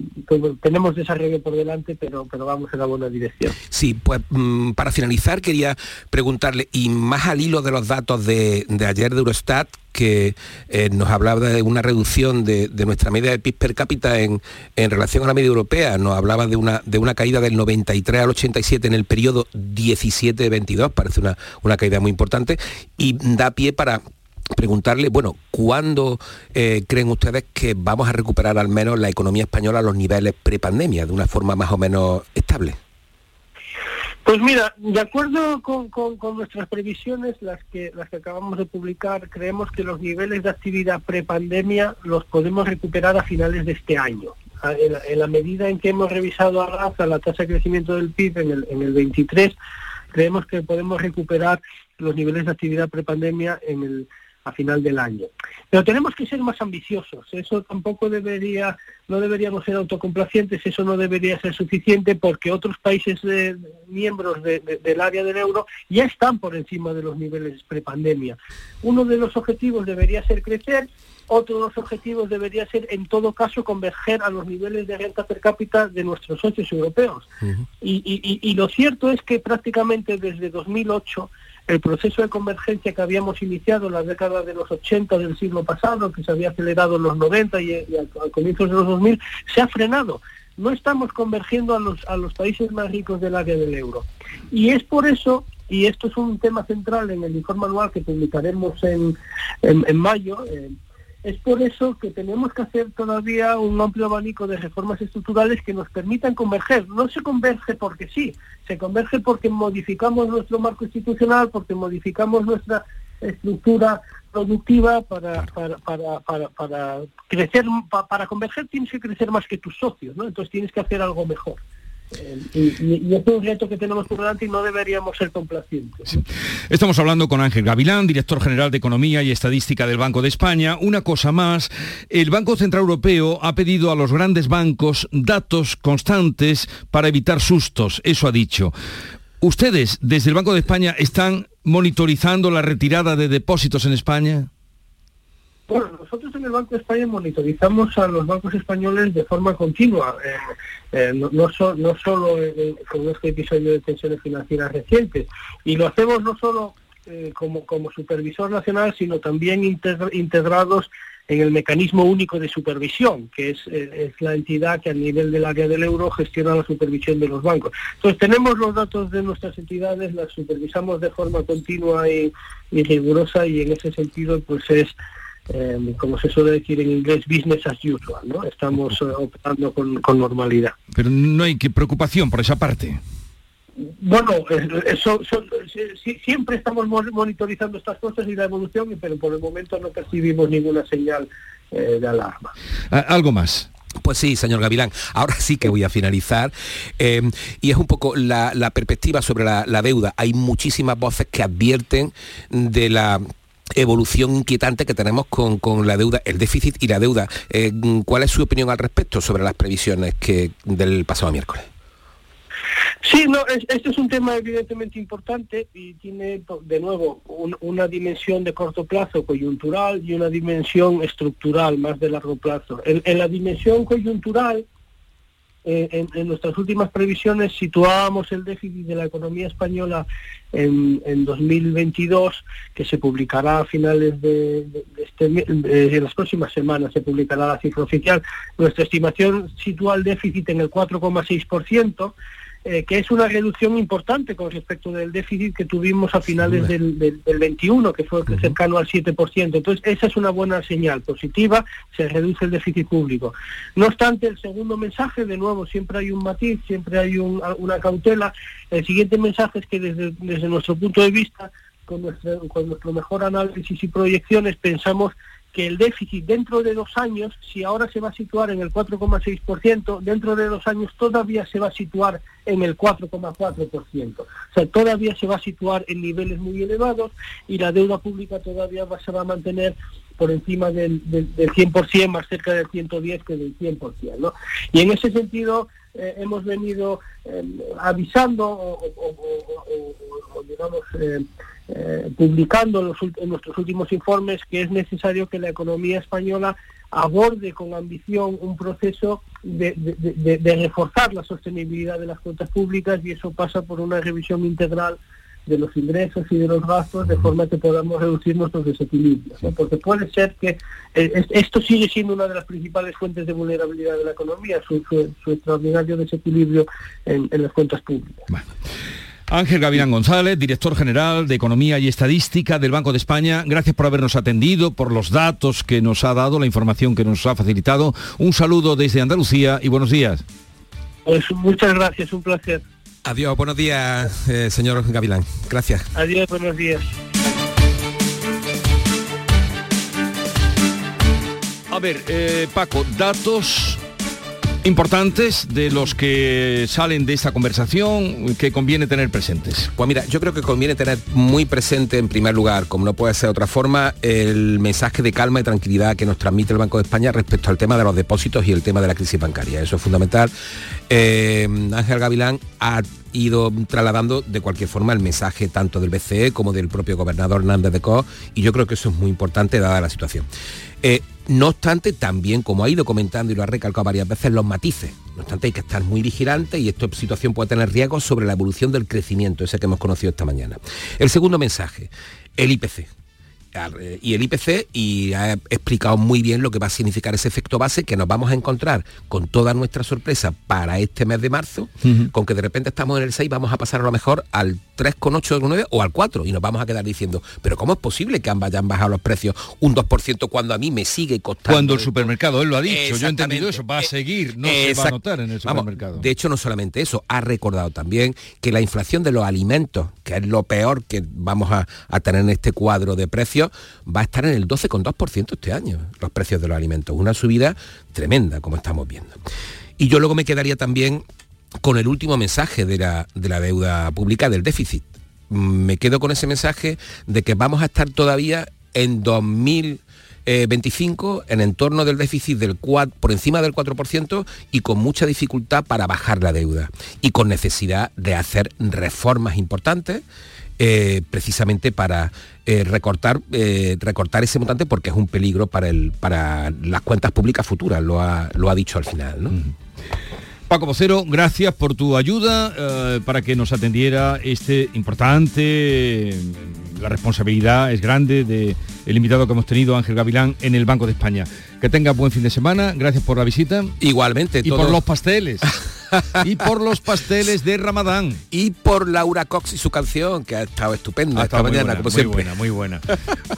tenemos desarrollo por delante, pero, pero vamos en la buena dirección. Sí, pues mm, para finalizar quería preguntarle, y más al hilo de los datos de, de ayer de Eurostat, que eh, nos hablaba de una reducción de, nuestra media de PIB per cápita en, relación a la media europea. Nos hablaba de una, de una caída del 93 al 87 en el periodo 17-22, parece una, una caída muy importante, y da pie para preguntarle, bueno, ¿cuándo eh, creen ustedes que vamos a recuperar al menos la economía española a los niveles prepandemia, de una forma más o menos estable? Pues mira, de acuerdo con, nuestras previsiones, las que, las que acabamos de publicar, creemos que los niveles de actividad prepandemia los podemos recuperar a finales de este año. En la, medida en que hemos revisado a raza la tasa de crecimiento del PIB en el, en el 23, creemos que podemos recuperar los niveles de actividad prepandemia en el, a final del año. Pero tenemos que ser más ambiciosos. Eso tampoco debería, no deberíamos ser autocomplacientes, eso no debería ser suficiente porque otros países miembros del área del euro ya están por encima de los niveles prepandemia. Uno de los objetivos debería ser crecer, otro de los objetivos debería ser, en todo caso, converger a los niveles de renta per cápita de nuestros socios europeos. y, y lo cierto es que prácticamente desde 2008 el proceso de convergencia que habíamos iniciado en la década de los 80 del siglo pasado, que se había acelerado en los 90 y, al, comienzo de los 2000, se ha frenado. No estamos convergiendo a los, países más ricos del área del euro. Y es por eso, y esto es un tema central en el informe anual que publicaremos en, mayo, es por eso que tenemos que hacer todavía un amplio abanico de reformas estructurales que nos permitan converger. No se converge porque sí, se converge porque modificamos nuestro marco institucional, porque modificamos nuestra estructura productiva para, para, para, para, crecer, para converger tienes que crecer más que tus socios, ¿no? Entonces tienes que hacer algo mejor. Eh, y, es un reto que tenemos por delante y no deberíamos ser complacientes. Estamos hablando con Ángel Gavilán, director general de Economía y Estadística del Banco de España. Una cosa más, el Banco Central Europeo ha pedido a los grandes bancos datos constantes para evitar sustos, eso ha dicho. ¿Ustedes desde el Banco de España están monitorizando la retirada de depósitos en España? Bueno, nosotros en el Banco de España monitorizamos a los bancos españoles de forma continua, eh, eh, no, solo con este episodio de tensiones financieras recientes, y lo hacemos no solo eh, como, como supervisor nacional, sino también integrados en el mecanismo único de supervisión, que es, es, la entidad que a nivel del área del euro gestiona la supervisión de los bancos. Entonces tenemos los datos de nuestras entidades, las supervisamos de forma continua y rigurosa y en ese sentido pues es eh, como se suele decir en inglés, business as usual, ¿no? Estamos eh, operando con, normalidad. Pero no hay que preocupación por esa parte. Bueno, eso, siempre estamos monitorizando estas cosas y la evolución, pero por el momento no percibimos ninguna señal eh, de alarma. ¿Algo más? Pues sí, señor Gavilán, ahora sí que voy a finalizar. y es un poco la, perspectiva sobre la, deuda. Hay muchísimas voces que advierten de la evolución inquietante que tenemos con, con, la deuda, el déficit y la deuda. Eh, ¿Cuál es su opinión al respecto sobre las previsiones que del pasado miércoles? Sí, no, este es un tema evidentemente importante y tiene de nuevo una dimensión de corto plazo coyuntural y una dimensión estructural más de largo plazo. En, la dimensión coyuntural, eh, en, nuestras últimas previsiones situábamos el déficit de la economía española en, 2022, que se publicará a finales de, este, de las próximas semanas, se publicará la cifra oficial. Nuestra estimación sitúa el déficit en el 4,6%. Eh, que es una reducción importante con respecto del déficit que tuvimos a finales del, del, 21, que fue cercano al 7%. Entonces, esa es una buena señal positiva, se reduce el déficit público. No obstante, el segundo mensaje, de nuevo, siempre hay un matiz, siempre hay una cautela. El siguiente mensaje es que desde, desde nuestro punto de vista, con nuestro, con nuestro mejor análisis y proyecciones, pensamos que el déficit dentro de dos años, si ahora se va a situar en el 4,6%, dentro de dos años todavía se va a situar en el 4,4%. O sea, todavía se va a situar en niveles muy elevados y la deuda pública todavía va, se va a mantener por encima del, del, 100%, más cerca del 110 que del 100%. ¿no? Y en ese sentido eh, hemos venido eh, avisando o, digamos, eh, publicando en, nuestros últimos informes que es necesario que la economía española aborde con ambición un proceso de, de, reforzar la sostenibilidad de las cuentas públicas y eso pasa por una revisión integral de los ingresos y de los gastos de forma que podamos reducir nuestros desequilibrios. Porque puede ser que eh, esto sigue siendo una de las principales fuentes de vulnerabilidad de la economía, su, extraordinario desequilibrio en, las cuentas públicas. Ángel Gavilán González, director general de Economía y Estadística del Banco de España, gracias por habernos atendido, por los datos que nos ha dado, la información que nos ha facilitado. Un saludo desde Andalucía y buenos días. Pues muchas gracias, un placer. Adiós, buenos días, eh, señor Gavilán. Gracias. Adiós, buenos días. A ver, eh, Paco, datos importantes de los que salen de esta conversación que conviene tener presentes? Pues mira, yo creo que conviene tener muy presente en primer lugar, como no puede ser de otra forma, el mensaje de calma y tranquilidad que nos transmite el Banco de España respecto al tema de los depósitos y el tema de la crisis bancaria. Eso es fundamental. Eh, Ángel Gavilán ha ido trasladando de cualquier forma el mensaje tanto del BCE como del propio gobernador Hernández de Co y yo creo que eso es muy importante dada la situación. Eh, no obstante, también, como ha ido comentando y lo ha recalcado varias veces, los matices. No obstante, hay que estar muy vigilantes y esta situación puede tener riesgos sobre la evolución del crecimiento, ese que hemos conocido esta mañana. El segundo mensaje, el IPC y el IPC y ha explicado muy bien lo que va a significar ese efecto base que nos vamos a encontrar con toda nuestra sorpresa para este mes de marzo, con que de repente estamos en el 6, vamos a pasar a lo mejor al 3,8 o al 4 y nos vamos a quedar diciendo, pero ¿cómo es posible que ambas hayan bajado los precios un 2% cuando a mí me sigue costando? Cuando el supermercado, él lo ha dicho, yo he entendido eso, va a seguir, no se va a notar en el supermercado. de hecho, no solamente eso, ha recordado también que la inflación de los alimentos, que es lo peor que vamos a, a tener en este cuadro de precios, va a estar en el 12,2% este año, los precios de los alimentos. Una subida tremenda, como estamos viendo. Y yo luego me quedaría también con el último mensaje de la, de la deuda pública, del déficit. Me quedo con ese mensaje de que vamos a estar todavía en 2025 en entorno del déficit del 4, por encima del 4% y con mucha dificultad para bajar la deuda y con necesidad de hacer reformas importantes eh, precisamente para eh, recortar, eh, recortar ese montante porque es un peligro para, el, para las cuentas públicas futuras, lo ha, lo ha dicho al final. Paco Vocero, gracias por tu ayuda para que nos atendiera este importante, la responsabilidad es grande del el invitado que hemos tenido, Ángel Gavilán, en el Banco de España. Que tenga buen fin de semana, gracias por la visita. Igualmente. Y por los pasteles. y por los pasteles de Ramadán. Y por Laura Cox y su canción, que ha estado estupenda esta mañana, muy buena, muy buena,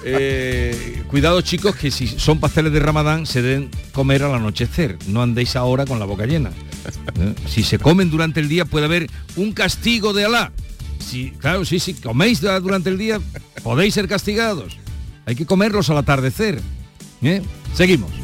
eh, cuidado chicos, que si son pasteles de Ramadán, se deben comer al anochecer. No andéis ahora con la boca llena. ¿Eh? Si se comen durante el día puede haber un castigo de Alá. Si, claro, sí, si coméis durante el día, podéis ser castigados. Hay que comerlos al atardecer. ¿eh? Seguimos.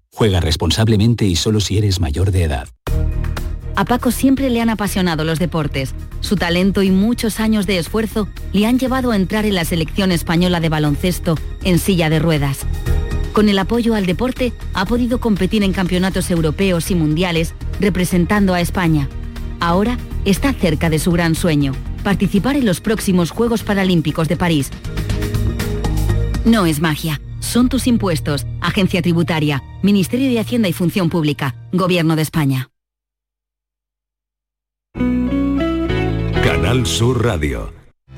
Juega responsablemente y solo si eres mayor de edad. A Paco siempre le han apasionado los deportes. Su talento y muchos años de esfuerzo le han llevado a entrar en la selección española de baloncesto en silla de ruedas. Con el apoyo al deporte ha podido competir en campeonatos europeos y mundiales representando a España. Ahora está cerca de su gran sueño, participar en los próximos Juegos Paralímpicos de París. No es magia, son tus impuestos, Agencia Tributaria, Ministerio de Hacienda y Función Pública, Gobierno de España. Canal Sur Radio.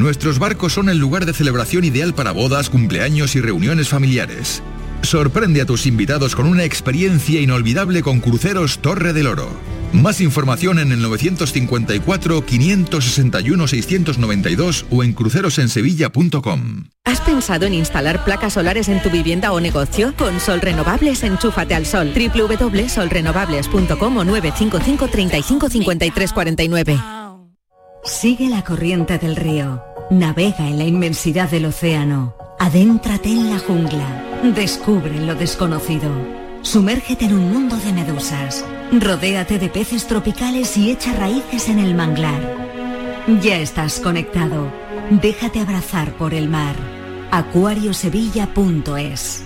Nuestros barcos son el lugar de celebración ideal para bodas, cumpleaños y reuniones familiares. Sorprende a tus invitados con una experiencia inolvidable con Cruceros Torre del Oro. Más información en el 954-561-692 o en crucerosensevilla.com. ¿Has pensado en instalar placas solares en tu vivienda o negocio? Con Sol Renovables, enchúfate al sol. www.solrenovables.com o 955 35 53 49. Sigue la corriente del río. Navega en la inmensidad del océano. Adéntrate en la jungla. Descubre lo desconocido. Sumérgete en un mundo de medusas. Rodéate de peces tropicales y echa raíces en el manglar. Ya estás conectado. Déjate abrazar por el mar. acuariosevilla.es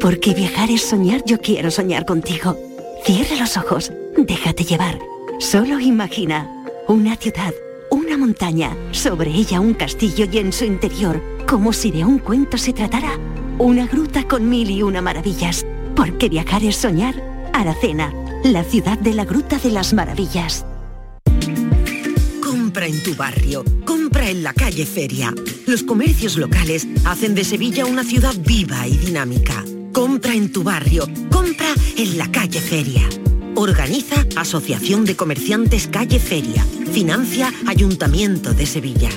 Porque viajar es soñar, yo quiero soñar contigo. Cierra los ojos, déjate llevar. Solo imagina una ciudad, una montaña, sobre ella un castillo y en su interior, como si de un cuento se tratara, una gruta con mil y una maravillas. Porque viajar es soñar. Aracena, la ciudad de la Gruta de las Maravillas. Compra en tu barrio, compra en la calle Feria. Los comercios locales hacen de Sevilla una ciudad viva y dinámica. Compra en tu barrio, compra en la calle Feria. Organiza Asociación de Comerciantes Calle Feria. Financia Ayuntamiento de Sevilla.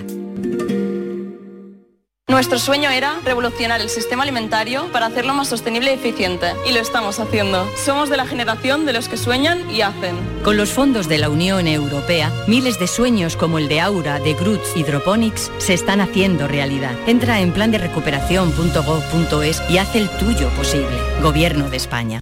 Nuestro sueño era revolucionar el sistema alimentario para hacerlo más sostenible y eficiente. Y lo estamos haciendo. Somos de la generación de los que sueñan y hacen. Con los fondos de la Unión Europea, miles de sueños como el de Aura, de Groots Hydroponics se están haciendo realidad. Entra en plan de recuperación.gov.es y haz el tuyo posible. Gobierno de España.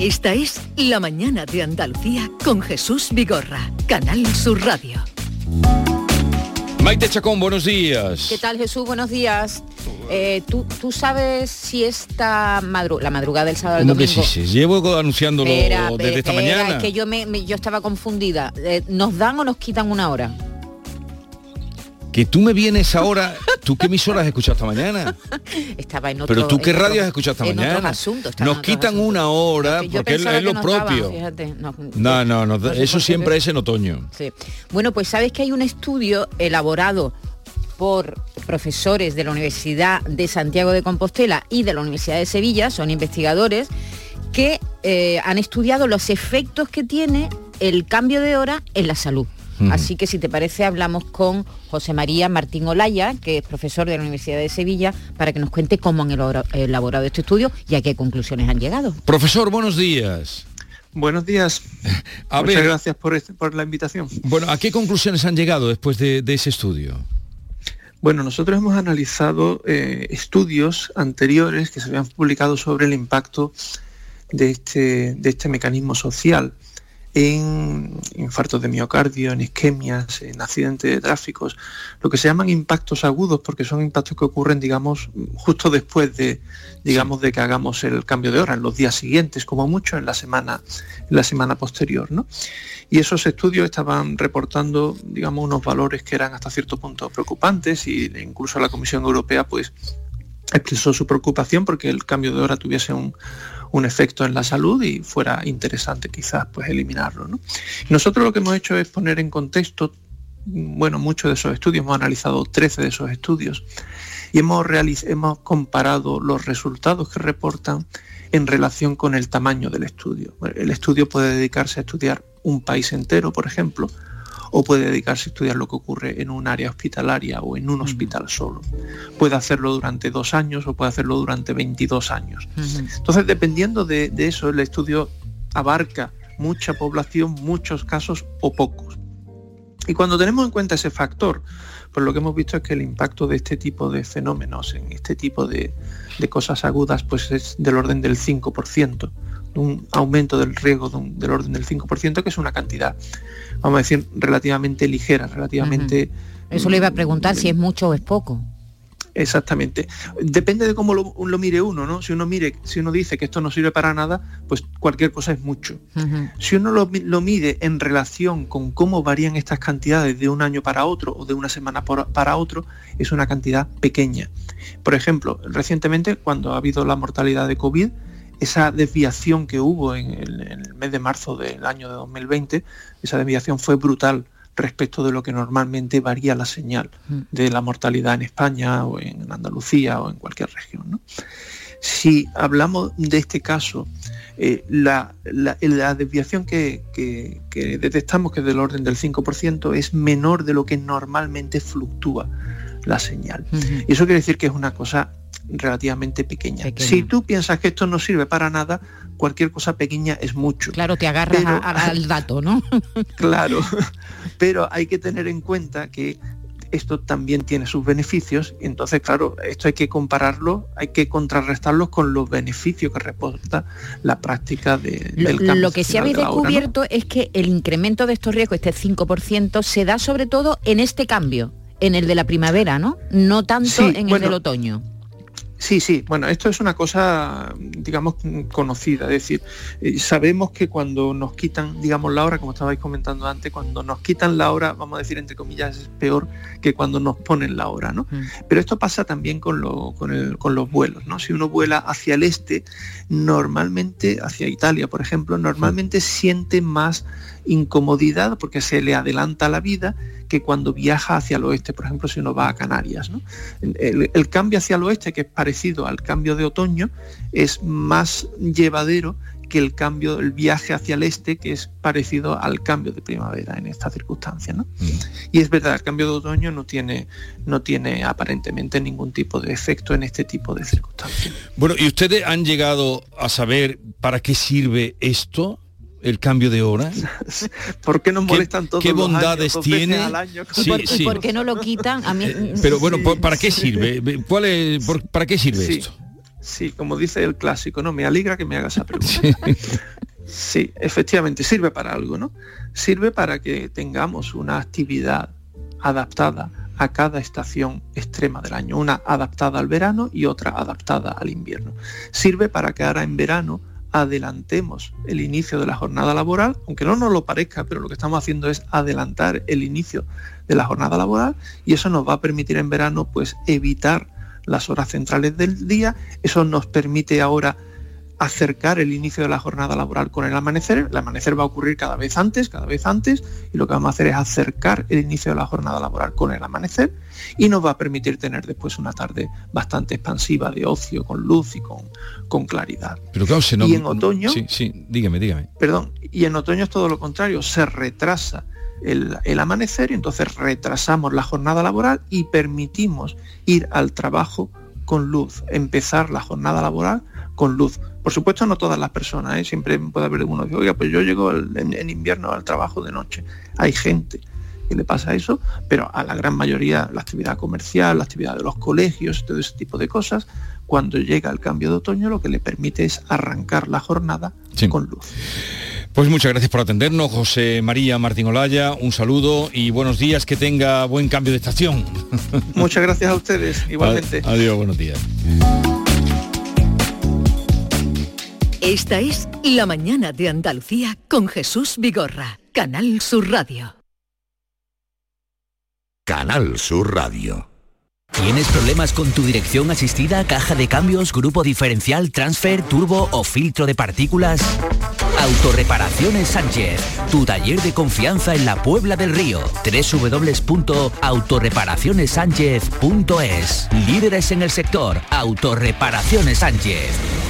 Esta es La Mañana de Andalucía con Jesús Vigorra, Canal Sur Radio. Maite Chacón, buenos días. ¿Qué tal Jesús? Buenos días. Eh, ¿tú, ¿tú sabes si esta madru la madrugada del sábado al ¿Cómo que domingo... sí, sí? Llevo anunciándolo Espera, desde esta espera, mañana. Es que yo, me, me- yo estaba confundida. Eh, ¿Nos dan o nos quitan una hora? Que tú me vienes ahora, ¿tú qué emisoras has escuchado esta mañana? Estaba en otro... Pero tú qué otro- radio has escuchado esta en mañana. otros asuntos, Nos quitan asuntos. una hora Yo porque es, lo daban, propio. no, No, no, eso siempre es en otoño. Sí. Bueno, pues sabes que hay un estudio elaborado por profesores de la Universidad de Santiago de Compostela y de la Universidad de Sevilla, son investigadores, que eh, han estudiado los efectos que tiene el cambio de hora en la salud. Así que si te parece hablamos con José María Martín Olaya, que es profesor de la Universidad de Sevilla, para que nos cuente cómo han elaborado este estudio y a qué conclusiones han llegado. Profesor, buenos días. Buenos días. Muchas gracias este, por, la invitación. Bueno, ¿a qué conclusiones han llegado después de, ese estudio? Bueno, nosotros hemos analizado eh, estudios anteriores que se habían publicado sobre el impacto de este, de este mecanismo social en infartos de miocardio, en isquemias, en accidentes de tráficos, lo que se llaman impactos agudos, porque son impactos que ocurren, digamos, justo después de, digamos, de que hagamos el cambio de hora, en los días siguientes, como mucho en la semana, en la semana posterior, ¿no? Y esos estudios estaban reportando, digamos, unos valores que eran hasta cierto punto preocupantes y incluso la Comisión Europea, pues, expresó su preocupación porque el cambio de hora tuviese un, un efecto en la salud y fuera interesante quizás pues eliminarlo. Nosotros lo que hemos hecho es poner en contexto, bueno, muchos de esos estudios, hemos analizado 13 de esos estudios y hemos, hemos comparado los resultados que reportan en relación con el tamaño del estudio. El estudio puede dedicarse a estudiar un país entero, por ejemplo, o puede dedicarse a estudiar lo que ocurre en un área hospitalaria o en un hospital solo. Puede hacerlo durante dos años o puede hacerlo durante 22 años. Entonces, dependiendo de, eso, el estudio abarca mucha población, muchos casos o pocos. Y cuando tenemos en cuenta ese factor, pues lo que hemos visto es que el impacto de este tipo de fenómenos, en este tipo de, cosas agudas, pues es del orden del 5%, un aumento del riesgo del orden del 5%, que es una cantidad vamos a decir, relativamente ligera, relativamente... Eso le iba a preguntar si es mucho o es poco. Exactamente. Depende de cómo lo, mire uno, ¿no? Si uno mire, si uno dice que esto no sirve para nada, pues cualquier cosa es mucho. Si uno lo, mide en relación con cómo varían estas cantidades de un año para otro o de una semana para otro, es una cantidad pequeña. Por ejemplo, recientemente, cuando ha habido la mortalidad de COVID, esa desviación que hubo en el, mes de marzo del año de 2020, esa desviación fue brutal respecto de lo que normalmente varía la señal mm. de la mortalidad en España o en Andalucía o en cualquier región. Si hablamos de este caso, eh, la, desviación que, detectamos, que es del orden del 5%, es menor de lo que normalmente fluctúa la señal. Y eso quiere decir que es una cosa relativamente pequeña. Si tú piensas que esto no sirve para nada, cualquier cosa pequeña es mucho. Claro, te agarras al dato, ¿no? claro, pero hay que tener en cuenta que esto también tiene sus beneficios entonces claro esto hay que compararlo hay que contrarrestarlos con los beneficios que reporta la práctica de, del cambio lo que sí habéis descubierto es que el incremento de estos riesgos este 5% se da sobre todo en este cambio en el de la primavera no no tanto en el del otoño Sí, sí, bueno, esto es una cosa, digamos, conocida, es decir, eh, sabemos que cuando nos quitan, digamos, la hora, como estabais comentando antes, cuando nos quitan la hora, vamos a decir entre comillas, es peor que cuando nos ponen la hora, ¿no? Mm. Pero esto pasa también con, con, los vuelos, ¿no? Si uno vuela hacia el este, normalmente, hacia Italia, por ejemplo, normalmente siente más incomodidad porque se le adelanta la vida que cuando viaja hacia el oeste, por ejemplo, si uno va a Canarias. El, cambio hacia el oeste, que es parecido al cambio de otoño, es más llevadero que el cambio, el viaje hacia el este, que es parecido al cambio de primavera en esta circunstancia. Mm. Y es verdad, el cambio de otoño no tiene, no tiene aparentemente ningún tipo de efecto en este tipo de circunstancias. Bueno, ¿y ustedes han llegado a saber para qué sirve esto? El cambio de hora? ¿Por qué nos molestan todos ¿Qué bondades tiene? ¿Y, por, qué no lo quitan? A mí... Eh, pero bueno, ¿para qué sirve? ¿Cuál es, ¿Para qué sirve esto? Sí, como dice el clásico, ¿no? Me alegra que me hagas esa pregunta. Sí, efectivamente, sirve para algo, ¿no? Sirve para que tengamos una actividad adaptada a cada estación extrema del año, una adaptada al verano y otra adaptada al invierno. Sirve para que ahora en verano adelantemos el inicio de la jornada laboral, aunque no nos lo parezca, pero lo que estamos haciendo es adelantar el inicio de la jornada laboral y eso nos va a permitir en verano pues evitar las horas centrales del día, eso nos permite ahora acercar el inicio de la jornada laboral con el amanecer. El amanecer va a ocurrir cada vez antes, cada vez antes, y lo que vamos a hacer es acercar el inicio de la jornada laboral con el amanecer y nos va a permitir tener después una tarde bastante expansiva de ocio, con luz y con, con claridad. Pero claro, se no, y en otoño... Sí, sí, dígame, dígame. Perdón, y en otoño es todo lo contrario, se retrasa el, el, amanecer y entonces retrasamos la jornada laboral y permitimos ir al trabajo con luz, empezar la jornada laboral con luz. Por supuesto no todas las personas, ¿eh? siempre puede haber uno que, oiga, pues yo llego en, en, invierno al trabajo de noche. Hay gente que le pasa eso, pero a la gran mayoría la actividad comercial, la actividad de los colegios, todo ese tipo de cosas, cuando llega el cambio de otoño lo que le permite es arrancar la jornada sí. con luz. Pues muchas gracias por atendernos, José María Martín Olaya, un saludo y buenos días, que tenga buen cambio de estación. Muchas gracias a ustedes, igualmente. Adiós, buenos días. Esta es La Mañana de Andalucía con Jesús Vigorra, Canal Sur Radio. Canal Sur Radio. ¿Tienes problemas con tu dirección asistida, caja de cambios, grupo diferencial, transfer, turbo o filtro de partículas? Autorreparaciones Sánchez, tu taller de confianza en la Puebla del Río. www.autorreparacionessánchez.es Líderes en el sector, Autorreparaciones Sánchez.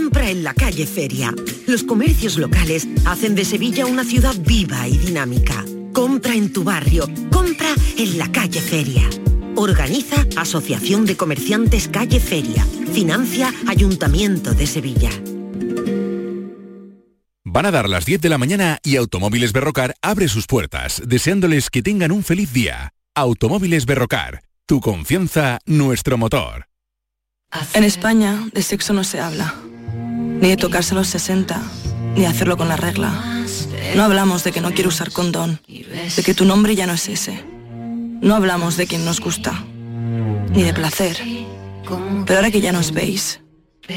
en la calle Feria. Los comercios locales hacen de Sevilla una ciudad viva y dinámica. Compra en tu barrio, compra en la calle Feria. Organiza Asociación de Comerciantes Calle Feria. Financia Ayuntamiento de Sevilla. Van a dar las 10 de la mañana y Automóviles Berrocar abre sus puertas, deseándoles que tengan un feliz día. Automóviles Berrocar, tu confianza, nuestro motor. En España de sexo no se habla, ni de tocarse los 60, ni de hacerlo con la regla. No hablamos de que no quiero usar condón, de que tu nombre ya no es ese. No hablamos de quien nos gusta, ni de placer. Pero ahora que ya nos veis,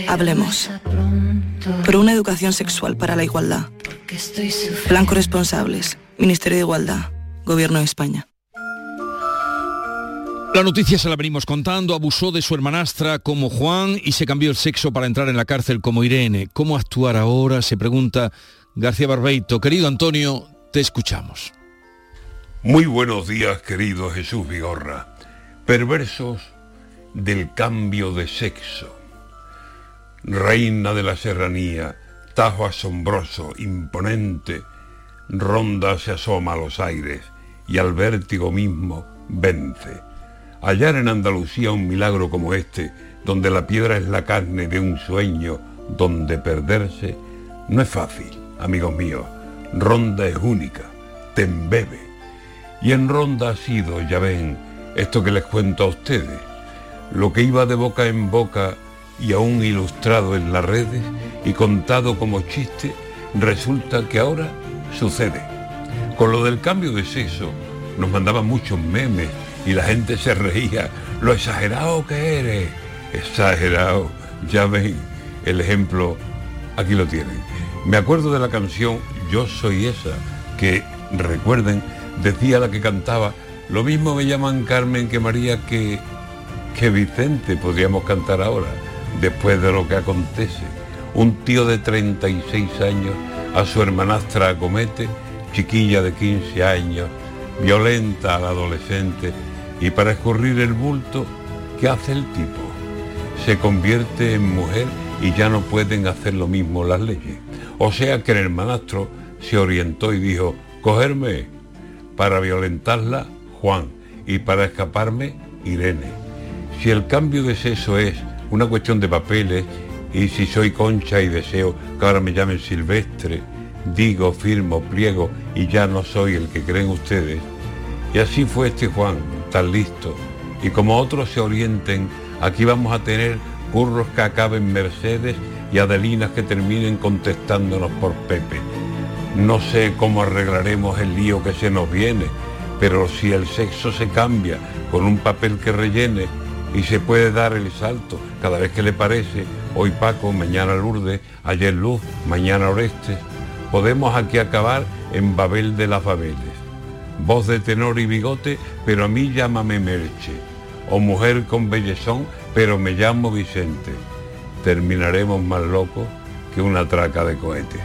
hablemos. Por una educación sexual para la igualdad. Plan corresponsables, Ministerio de Igualdad, Gobierno de España. La noticia se la venimos contando, abusó de su hermanastra como Juan y se cambió el sexo para entrar en la cárcel como Irene. ¿Cómo actuar ahora? Se pregunta García Barbeito. Querido Antonio, te escuchamos. Muy buenos días, querido Jesús Vigorra. Perversos del cambio de sexo. Reina de la serranía, tajo asombroso, imponente, ronda se asoma a los aires y al vértigo mismo vence Hallar en Andalucía un milagro como este, donde la piedra es la carne de un sueño, donde perderse, no es fácil, amigos míos. Ronda es única, te embebe. Y en Ronda ha sido, ya ven, esto que les cuento a ustedes. Lo que iba de boca en boca y aún ilustrado en las redes y contado como chiste, resulta que ahora sucede. Con lo del cambio de sexo, nos mandaban muchos memes y la gente se reía. Lo exagerado que eres. Exagerado. Ya ven el ejemplo. Aquí lo tienen. Me acuerdo de la canción Yo soy esa, que recuerden, decía la que cantaba, lo mismo me llaman Carmen que María que, que Vicente, podríamos cantar ahora, después de lo que acontece. Un tío de 36 años a su hermanastra acomete, chiquilla de 15 años, violenta al adolescente y para escurrir el bulto, ¿qué hace el tipo? Se convierte en mujer y ya no pueden hacer lo mismo las leyes. O sea que el hermanastro se orientó y dijo, cogerme para violentarla, Juan, y para escaparme, Irene. Si el cambio de sexo es una cuestión de papeles, y si soy concha y deseo que ahora me llamen silvestre, digo, firmo, pliego y ya no soy el que creen ustedes. Y así fue este Juan, tan listo. Y como otros se orienten, aquí vamos a tener curros que acaben Mercedes y Adelinas que terminen contestándonos por Pepe. No sé cómo arreglaremos el lío que se nos viene, pero si el sexo se cambia con un papel que rellene y se puede dar el salto cada vez que le parece, hoy Paco, mañana Lourdes, ayer Luz, mañana Oreste, podemos aquí acabar en Babel de las Babeles. Voz de tenor y bigote, pero a mí llámame Merche. O mujer con bellezón, pero me llamo Vicente. Terminaremos más locos que una traca de cohete.